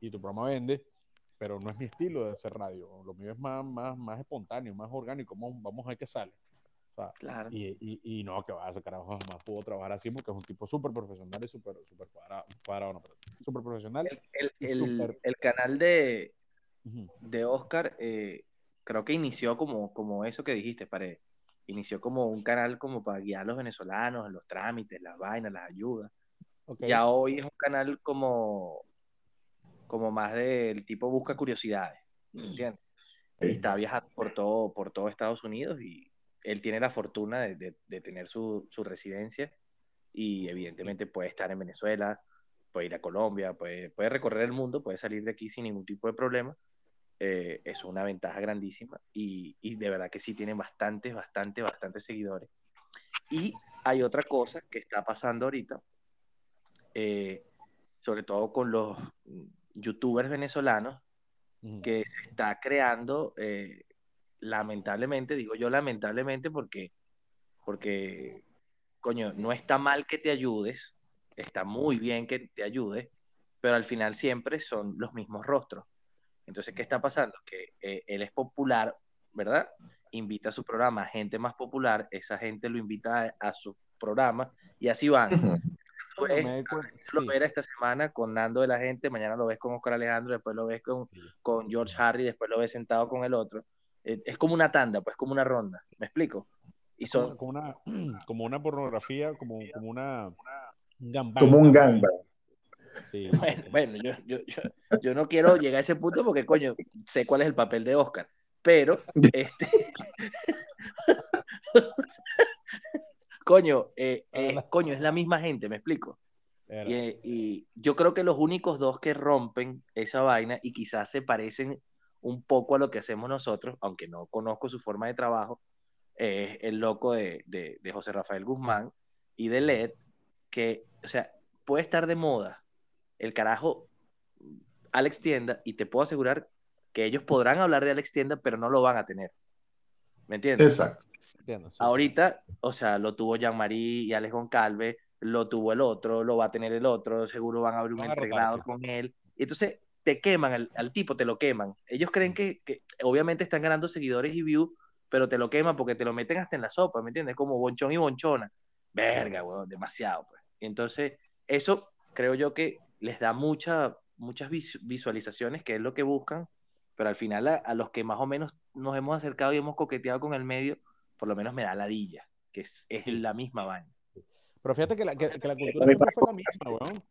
y tu programa vende, pero no es mi estilo de hacer radio. Lo mío es más, más, más espontáneo, más orgánico. Vamos, vamos a ver qué sale. Sea, Claro. y, y, y no, que va a sacar carajo, jamás pudo trabajar así porque es un tipo súper profesional y súper súper cuadrado, cuadrado, no, súper profesional. El, el- súper- el canal de, de Oscar eh, creo que inició como, como eso que dijiste, Pared. Inició como un canal como para guiar a los venezolanos en los trámites, las vainas, las ayudas. Ok. Ya hoy es un canal como como más del tipo busca curiosidades, ¿entiendes? Y está viajando por todo, por todo Estados Unidos y él tiene la fortuna de, de- de tener su, su residencia y evidentemente puede estar en Venezuela, puede ir a Colombia, puede, puede recorrer el mundo, puede salir de aquí sin ningún tipo de problema. Eh, es una ventaja grandísima y, y de verdad que sí tiene bastantes, bastantes, bastantes seguidores. Y hay otra cosa que está pasando ahorita, eh, sobre todo con los mm, youtubers venezolanos, Ujú. que se está creando, eh, lamentablemente, digo yo lamentablemente porque, porque, coño, no está mal que te ayudes, está muy bien que te ayudes, pero al final siempre son los mismos rostros. Entonces, ¿qué está pasando? Que eh, él es popular, ¿verdad? Invita a su programa a gente más popular, esa gente lo invita a, a su programa y así van. Tú ves, lo sí. ves esta semana con Nando de la gente, mañana lo ves con Oscar Alejandro, después lo ves con, con George Harry, después lo ves sentado con el otro. Eh, es como una tanda, pues como una ronda, ¿me explico? Y como, son, como una, [clears throat] como una pornografía, como, como una un gangbang. Como un gamba. Sí. [laughs] bueno, bueno, yo, yo, yo, yo no quiero llegar a ese punto porque, coño, sé cuál es el papel de Oscar, pero, [laughs] este, [laughs] coño, eh, eh, coño, es la misma gente, ¿me explico? Y yo creo que los únicos dos que rompen esa vaina y quizás se parecen un poco a lo que hacemos nosotros, aunque no conozco su forma de trabajo, es el loco de, de- de José Rafael Guzmán y de LED, que, o sea, puede estar de moda el carajo Alex Tienda y te puedo asegurar que ellos podrán hablar de Alex Tienda, pero no lo van a tener. ¿Me entiendes? Exacto. Entiendo, sí, sí. Ahorita, o sea, lo tuvo Jean-Marie y Alex Goncalves, lo tuvo el otro, lo va a tener el otro, seguro van a abrir un Van rotarse. con él. Y entonces te queman, al, al tipo te lo queman. Ellos creen que, que obviamente están ganando seguidores y views, pero te lo queman porque te lo meten hasta en la sopa, ¿me entiendes? Como bonchón y bonchona. Verga, weón, demasiado. Pues. Y entonces, eso creo yo que les da mucha, muchas vis- visualizaciones, que es lo que buscan, pero al final a, a los que más o menos nos hemos acercado y hemos coqueteado con el medio, por lo menos me da ladilla, que es, es la misma vaina. Pero fíjate que la, que, que la cultura siempre fue la misma, weón.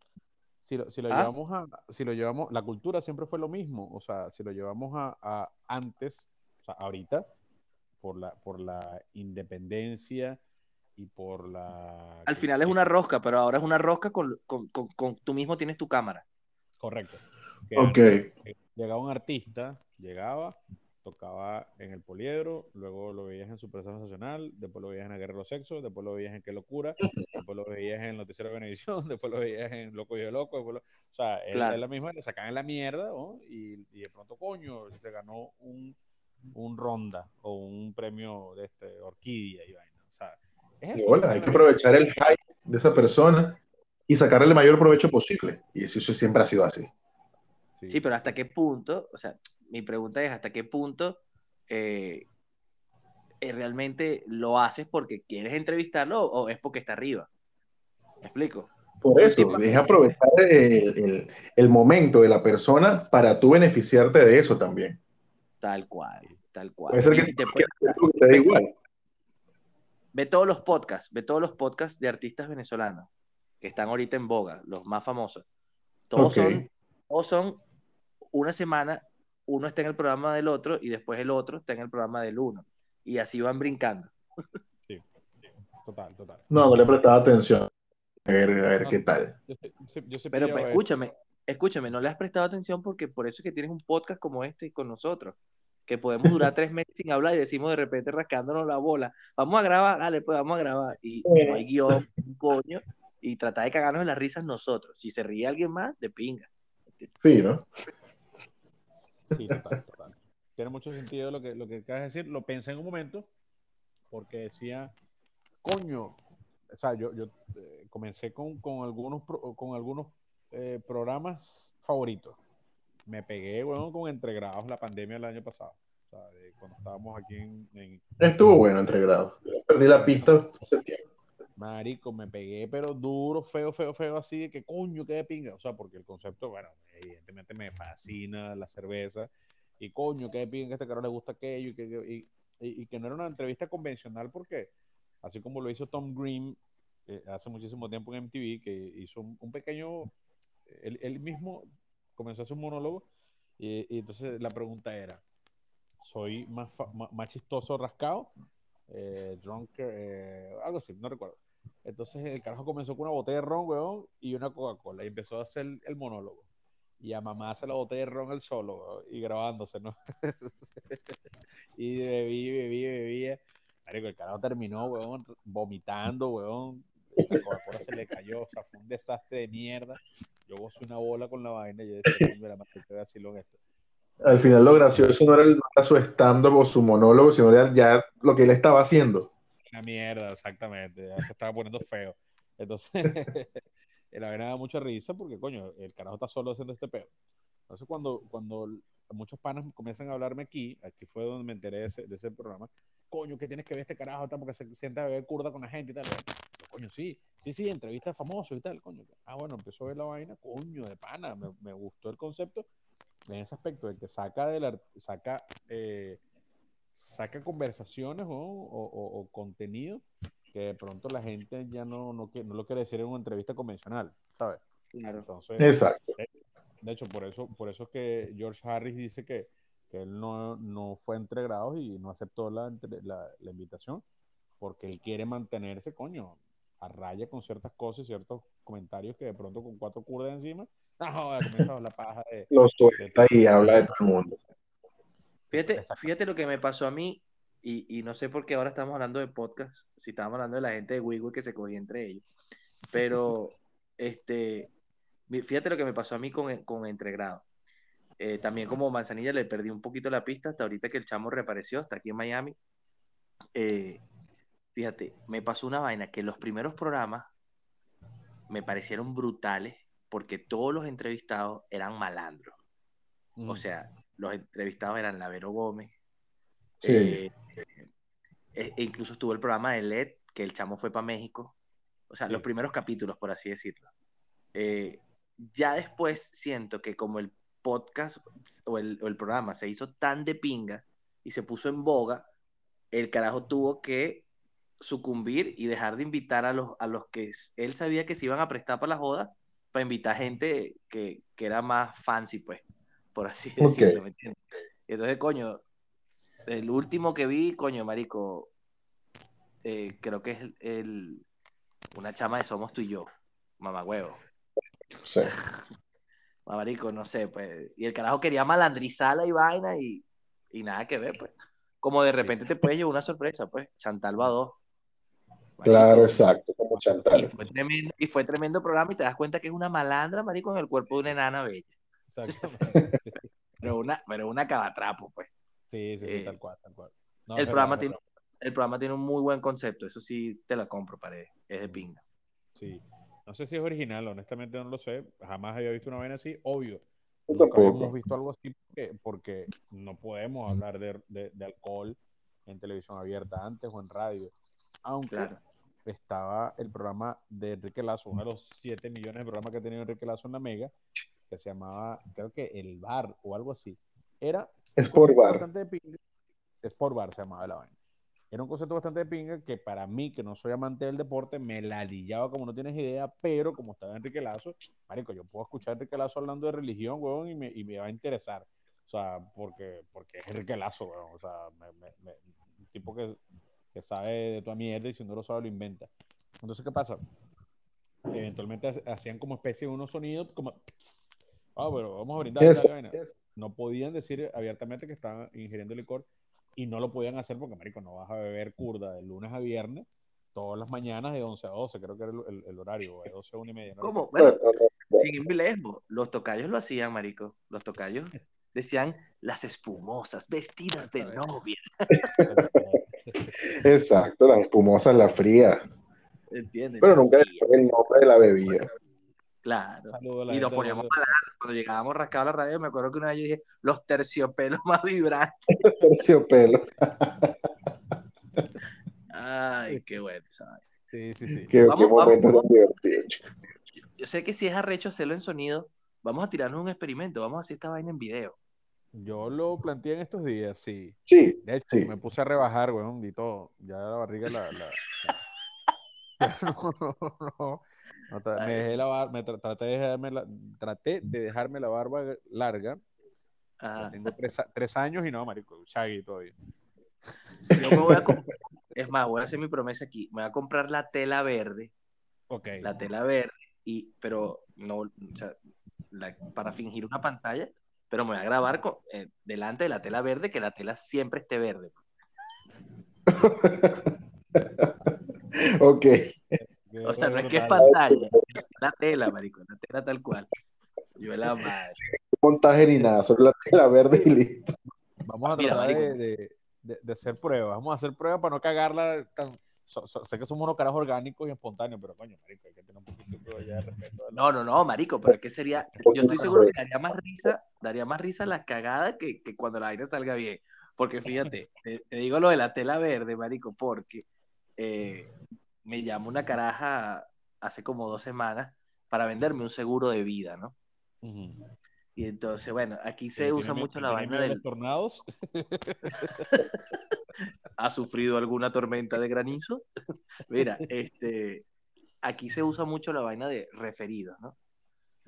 Si lo, si lo ¿Ah? llevamos a, si lo llevamos, la cultura siempre fue lo mismo. O sea, si lo llevamos a, a antes, o sea, ahorita, por la, por la independencia y por la. Al final es una rosca, pero ahora es una rosca con, con, con, con- tú mismo tienes tu cámara. Correcto. Que Ok. Llegaba un artista, llegaba, tocaba en el poliedro, luego lo veías en Super Nacional, después lo veías en la Guerra de los Sexos, después lo veías en Qué Locura, [laughs] después lo veías en Noticiero de Benevisión, [laughs] después lo veías en Loco y de Loco, después lo- o sea, es, Claro. es la misma, le sacan en la mierda, ¿no? y, y de pronto, coño, se ganó un, un ronda o un premio de este, orquídea y vaina. O sea, es Y eso, hola, hay que aprovechar el hype de esa persona y sacarle el mayor provecho posible. Y eso, eso siempre ha sido así. Sí, pero ¿hasta qué punto? O sea, mi pregunta es, ¿hasta qué punto eh, eh, realmente lo haces porque quieres entrevistarlo o, o es porque está arriba? ¿Me explico? Por eso, es aprovechar el, el- el momento de la persona para tú beneficiarte de eso también. Tal cual, tal cual. Puede ser que, te puede- da igual. ve todos los podcasts, ve todos los podcasts de artistas venezolanos que están ahorita en boga, los más famosos. Todos, son, todos son una semana, uno está en el programa del otro y después el otro está en el programa del uno. Y así van brincando. Total, total. No, no le prestaba atención. A ver, a ver qué tal. Yo, sí- sí- yo sí Pero pues, escúchame, escúchame, no le has prestado atención porque por eso es que tienes un podcast como este con nosotros, que podemos durar [laughs] tres meses sin hablar y decimos de repente rascándonos la bola, vamos a grabar, dale, pues vamos a grabar. Y no hay guion, un coño, y tratar de cagarnos en las risas nosotros. Si se ríe alguien más, de pinga. Fino. Sí, total, total. Tiene mucho sentido lo que, lo que acabas de decir. Lo pensé en un momento porque decía, coño, o sea, yo, yo eh, comencé con, con algunos, con algunos eh, programas favoritos. Me pegué, bueno, con Entregrados la pandemia el año pasado. Cuando estábamos aquí en, Estuvo bueno entre grados. Perdí la pista. Marico, me pegué, pero duro, feo, feo, feo, así de que coño, qué de pinga. O sea, porque el concepto, bueno, evidentemente me fascina la cerveza. Y coño, qué de pinga que este caro le gusta aquello. Y que, y, que no era una entrevista convencional, porque así como lo hizo Tom Green eh, hace muchísimo tiempo en MTV, que hizo un, pequeño. Él, él mismo comenzó a hacer un monólogo y, entonces la pregunta era, ¿soy más, ma- más chistoso rascado? Eh, drunk, eh, algo así, no recuerdo. Entonces el carajo comenzó con una botella de ron, weón, y una Coca-Cola y empezó a hacer el monólogo. Y a mamá se la botella de ron el solo, weón, y grabándose, ¿no? [laughs] y bebí, bebí, bebía. Marico, el carajo terminó, weón, vomitando, weón. La Coca-Cola se le cayó, o sea, fue un desastre de mierda. Yo gocé una bola con la vaina y yo decía, "Coño, la madre, qué vacilón esto. Al final lo gracioso no era, el- su stand-up o su monólogo, sino era ya lo que él estaba haciendo. Una mierda, exactamente. Ya se estaba poniendo feo. Entonces, [laughs] la vaina da mucha risa porque, coño, el carajo está solo haciendo este peo. Entonces, cuando, cuando muchos panas comienzan a hablarme aquí, aquí fue donde me enteré de ese, de ese programa, coño, que tienes que ver este carajo, tal, porque se sienta a beber curda con la gente y tal. Coño, sí, sí, sí, entrevista a famosos y tal, coño. Ah, bueno, empezó a ver la vaina, coño, de pana, me, me gustó el concepto en ese aspecto, de que saca del art- saca eh, saca conversaciones ¿no? o, o- o contenido que de pronto la gente ya no, no, que- no lo quiere decir en una entrevista convencional, ¿sabes? Claro. Entonces, Exacto. de hecho, por eso, por eso es que George Harris dice que, que él no, no fue entre grados y no aceptó la, la, la invitación, porque él quiere mantenerse, coño, a raya con ciertas cosas y ciertos comentarios que de pronto con cuatro curdas encima, no, [laughs] joder, comienza a hablar paja de, Lo suelta y habla de todo el mundo. Fíjate, fíjate lo que me pasó a mí, y, y no sé por qué ahora estamos hablando de podcast, si estábamos hablando de la gente de Wiggle que se cogía entre ellos, pero [laughs] este, fíjate lo que me pasó a mí con, con Entregrado. Eh, también como Manzanilla le perdí un poquito la pista hasta ahorita que el chamo reapareció, hasta aquí en Miami. Eh, fíjate, me pasó una vaina que los primeros programas me parecieron brutales porque todos los entrevistados eran malandros. Mm. O sea, los entrevistados eran Lavero Gómez. Sí. eh, e- e incluso estuvo el programa de LED, que el chamo fue para México. O sea, Sí. los primeros capítulos, por así decirlo. Eh, ya después siento que como el podcast o el, o el programa se hizo tan de pinga y se puso en boga, el carajo tuvo que sucumbir y dejar de invitar a los, a los que él sabía que se iban a prestar para la joda, para invitar gente que, que era más fancy, pues, por así decirlo, ¿me entiendes? Entonces, coño, el último que vi, coño, marico, eh, creo que es el, una chama de Somos tú y yo, mamá huevo. Sí. [laughs] Marico, no sé, pues. Y el carajo quería malandrizarla y vaina y, y nada que ver, pues. Como de repente te puede llevar una sorpresa, pues. Chantal va dos. Claro, exacto, como Y Chantal. fue, tremendo, y fue tremendo programa y te das cuenta que es una malandra, marico, en el cuerpo de una enana bella. Exactamente. [laughs] Pero una, pero una cagatrapo, pues. Sí, sí, sí, Eh, tal cual, tal cual. No, el, programa tiene, el programa tiene un muy buen concepto, eso sí te la compro, pared. Es de pinga. Sí. No sé si es original, honestamente no lo sé. Jamás había visto una vaina así, obvio. Nunca habíamos visto algo así porque, porque no podemos hablar de, de- de alcohol en televisión abierta antes o en radio. Aunque Claro. estaba el programa de Enrique Lazo, uno de los 7 millones de programas que ha tenido Enrique Lazo en la Mega, que se llamaba, creo que El Bar o algo así. Era Sport Bar. bastante de pinga. Sport Bar se llamaba la vaina. Era un concepto bastante de pinga que para mí, que no soy amante del deporte, me ladillaba como no tienes idea, pero como estaba Enrique Lazo, marico, yo puedo escuchar a Enrique Lazo hablando de religión, weón, y me, y me va a interesar. O sea, porque, porque es Enrique Lazo, weón. O sea, me- me- un tipo que, que sabe de toda mierda y si no lo sabe lo inventa. Entonces, ¿qué pasa? Eventualmente ha- hacían como especie de unos sonidos como... Ah, pero vamos a brindar vaina. No podían decir abiertamente que estaban ingiriendo licor y no lo podían hacer porque, marico, no vas a beber curda de lunes a viernes todas las mañanas de 11 a 12, creo que era el, el- el horario, de 12 a 1 y media. no ¿Cómo? Bueno, Bueno, no, no, sin ir muy lejos, los tocayos lo hacían, marico. Los tocayos [laughs] decían las espumosas, vestidas de novia. [laughs] Exacto, la espumosa, la fría. ¿Entiendes? Pero nunca el nombre de la bebida. Claro. Saludo a la Y nos poníamos Radio- malandros. Cuando llegábamos rascados a la radio, me acuerdo que una vez yo dije, los terciopelos [laughs] más vibrantes. [laughs] Terciopelo. Ay, qué bueno. Sí, sí, sí. Qué, Vamos, qué momento vamos. divertido, chico. Yo sé que si es arrecho hacerlo en sonido, vamos a tirarnos un experimento, vamos a hacer esta vaina en video. Yo lo planteé en estos días, sí. Sí, De hecho, Sí. me puse a rebajar, weón, y todo. Ya la barriga la... la- [laughs] no, no, no. No, me dejé la bar- me tra- traté, de dejarme la, traté de dejarme la barba larga. Ajá. Tengo tres, tres años y no, marico, shaggy todavía. Yo me voy a comprar, es más, voy a hacer mi promesa aquí, me voy a comprar la tela verde, Ok. la tela verde, y, pero no, o sea, la- para fingir una pantalla, pero me voy a grabar con, eh, delante de la tela verde, que la tela siempre esté verde. [laughs] Ok. O sea, no es que es pantalla, es la tela, marico, la tela tal cual. Yo la [laughs] madre. montaje ni nada, solo la tela verde y listo. Vamos a Mira, tratar de, de- de- de hacer pruebas. Vamos a hacer pruebas para no cagarla tan. so- so- sé que somos unos carajos orgánicos y espontáneos, pero coño, marico, hay que tener un poquito ya de respeto. a la- No, no, no, marico, pero es que sería, yo estoy seguro que daría más risa, daría más risa la cagada que, que cuando la vaina salga bien. Porque fíjate, te, te digo lo de la tela verde, marico, porque eh, me llamó una caraja hace como dos semanas para venderme un seguro de vida, ¿no? Y entonces, bueno, aquí se ¿Tiene usa mucho la vaina los tornados? [laughs] ¿Ha sufrido alguna tormenta de granizo? [laughs] Mira, este, aquí se usa mucho la vaina de referidos, ¿no?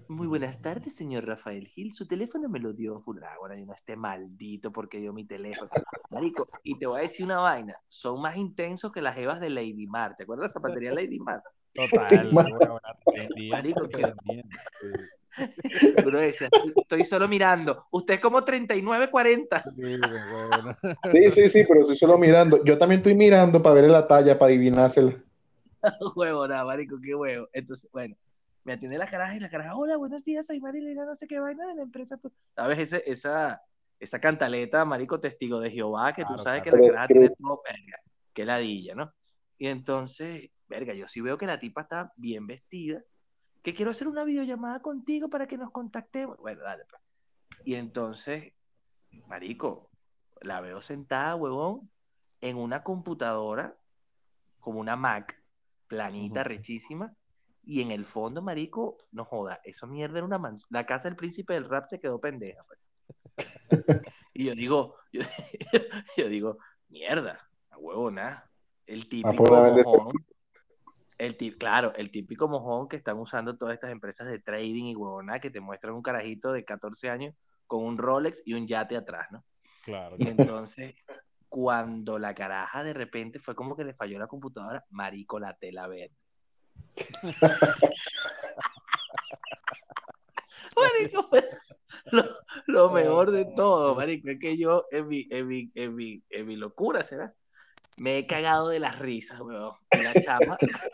Muy buenas tardes, señor Rafael Gil. Su teléfono me lo dio fulano. Ahora yo no esté maldito porque dio mi teléfono. Marico, y te voy a decir una vaina. Son más intensos que las evas de Lady Mar. ¿Te acuerdas de la zapatería [laughs] Lady Mar? Total, [laughs] Marico. que- [laughs] decía, estoy solo mirando. Usted es como 3940. Sí, bueno. Sí, sí, sí, pero estoy solo mirando. Yo también estoy mirando para ver la talla, para adivinársela. huevo, nada, marico, qué huevo. Entonces, bueno, me atiende la caraja y la caraja, hola, buenos días, soy Marilena, no sé qué vaina de la empresa. pues". ¿Sabes? Ese, esa, esa cantaleta, marico, testigo de Jehová, que tú sabes claro. que la caraja tiene todo, verga, que ladilla, ¿no? Y entonces, verga, yo sí veo que la tipa está bien vestida, que quiero hacer una videollamada contigo para que nos contactemos. Bueno, dale, pues. Y entonces, marico, la veo sentada, huevón, en una computadora, como una Mac, planita, Ujú. rechísima, y en el fondo, marico, no joda, eso mierda era una mansión. La casa del príncipe del rap se quedó pendeja. pues. [laughs] y yo digo, [laughs] yo, yo digo, mierda, a huevo nada. El típico la vender- mojón. El ti- claro, el típico mojón que están usando todas estas empresas de trading y huevona que te muestran un carajito de 14 años con un Rolex y un yate atrás, ¿no? Claro. Y entonces, cuando la caraja de repente fue como que le falló la computadora, marico, la tela verde. [laughs] marico, fue lo, lo mejor de todo, marico, es que yo en mi, en mi, en mi, en mi locura, ¿será? Me he cagado de las risas, weón. Y la chama, [laughs]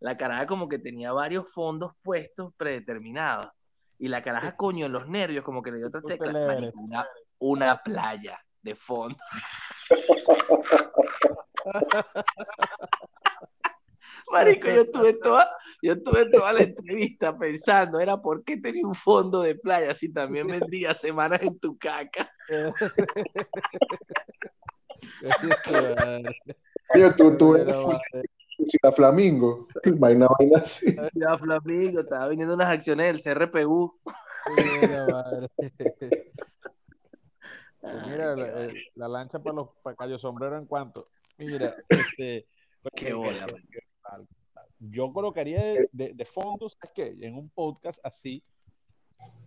la caraja como que tenía varios fondos puestos predeterminados. Y la caraja, coño, en los nervios, como que le dio otra tecla. Everest. Marico, una, una playa de fondo. [laughs] Marico, yo tuve toda, yo tuve toda la entrevista pensando, era por qué tenía un fondo de playa si también vendía semanas en tu caca. Oye, tú, tú eres la Flamingo. Vaina, vaina así. [laughs] Ya, Flamingo, estaba vendiendo unas acciones del CRPU. Mira, madre. [laughs] Pues mira, la, eh, la lancha para los para Cayo Sombrero en cuanto. Mira, este, Qué bola, man. Tal, tal. Yo colocaría de, de, de fondo, ¿sabes qué? En un podcast así,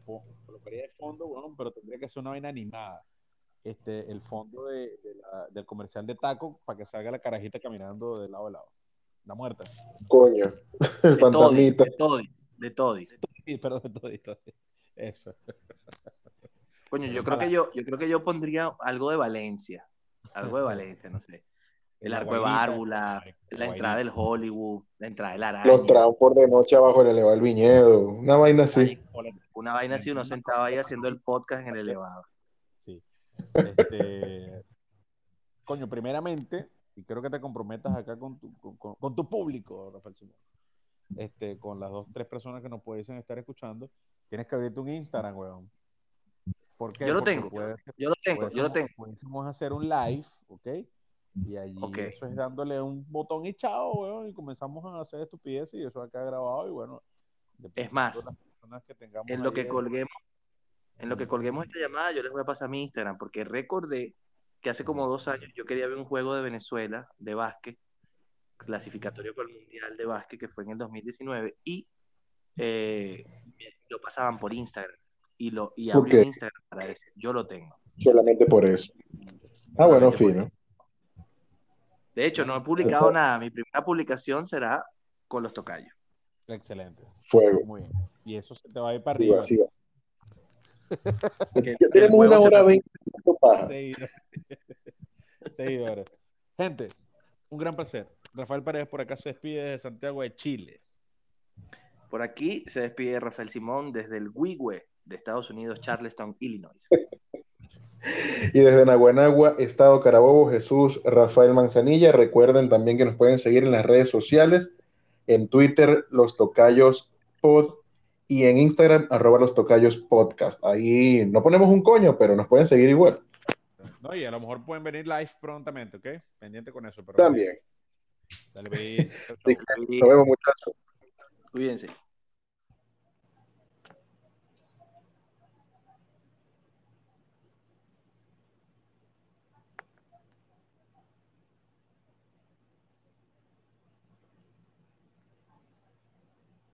po- colocaría de fondo, bueno, pero tendría que ser una vaina animada. Este, el fondo de, de la- del comercial de taco para que salga la carajita caminando de lado a lado. La muerta. Coño. [laughs] El De Toddy, fantasmita. de Toddy, de Toddy. Sí, perdón, todo, todo. Eso. Coño, yo creo que yo, yo creo que yo pondría algo de Valencia. Algo de Valencia, no sé. El arco de Bárbula, la entrada del Hollywood, la entrada del Araña. Los por de noche abajo del elevado del viñedo. Una vaina así. Una vaina así, uno sentado ahí haciendo el podcast en el elevado. Sí. Este, coño, primeramente, y creo que te comprometas acá con tu, con, con- con tu público, Rafael Simón. Este, con las dos, tres personas que nos pudiesen estar escuchando, tienes que abrirte un Instagram, weón. ¿Por qué? Yo lo Porque tengo. puedes- Yo lo tengo, yo lo pudiésemos- tengo. pudiésemos hacer un live, ¿ok? Y allí eso es dándole un botón y chao, weón, y comenzamos a hacer estupideces y eso acá grabado y bueno. dependiendo más, las que tengamos En lo ahí, que eh, colguemos, en lo que colguemos esta llamada, yo les voy a pasar mi Instagram, porque recordé que hace como dos años yo quería ver un juego de Venezuela, de básquet, clasificatorio para el Mundial de Básquet que fue en el 2019 y eh, lo pasaban por Instagram y, lo, y Ok. Instagram para eso. Yo lo tengo. Solamente por eso. Ah, bueno, fino. De hecho, no he publicado nada. Mi primera publicación será con los tocayos. Excelente. Fuego. Muy bien. Y eso se te va a ir para Sí, arriba. [laughs] va, sí, va. Ya tenemos una hora veinte. Seguidores. [laughs] Seguidores. Gente, un gran placer. Rafael Paredes por acá se despide desde Santiago de Chile. Por aquí se despide Rafael Simón desde el Wigwe de Estados Unidos, Charleston, Illinois. [laughs] Y desde Naguanagua, Estado Carabobo, Jesús Rafael Manzanilla. Recuerden también que nos pueden seguir en las redes sociales, en Twitter, Los Tocayos Pod, y en Instagram, arroba Los Tocayos Podcast. Ahí no ponemos un coño, pero nos pueden seguir igual. No, y a lo mejor pueden venir live prontamente, ¿ok? Pendiente con eso. Pero También. Dale, pues. Sí. Nos vemos, muchachos. Cuídense.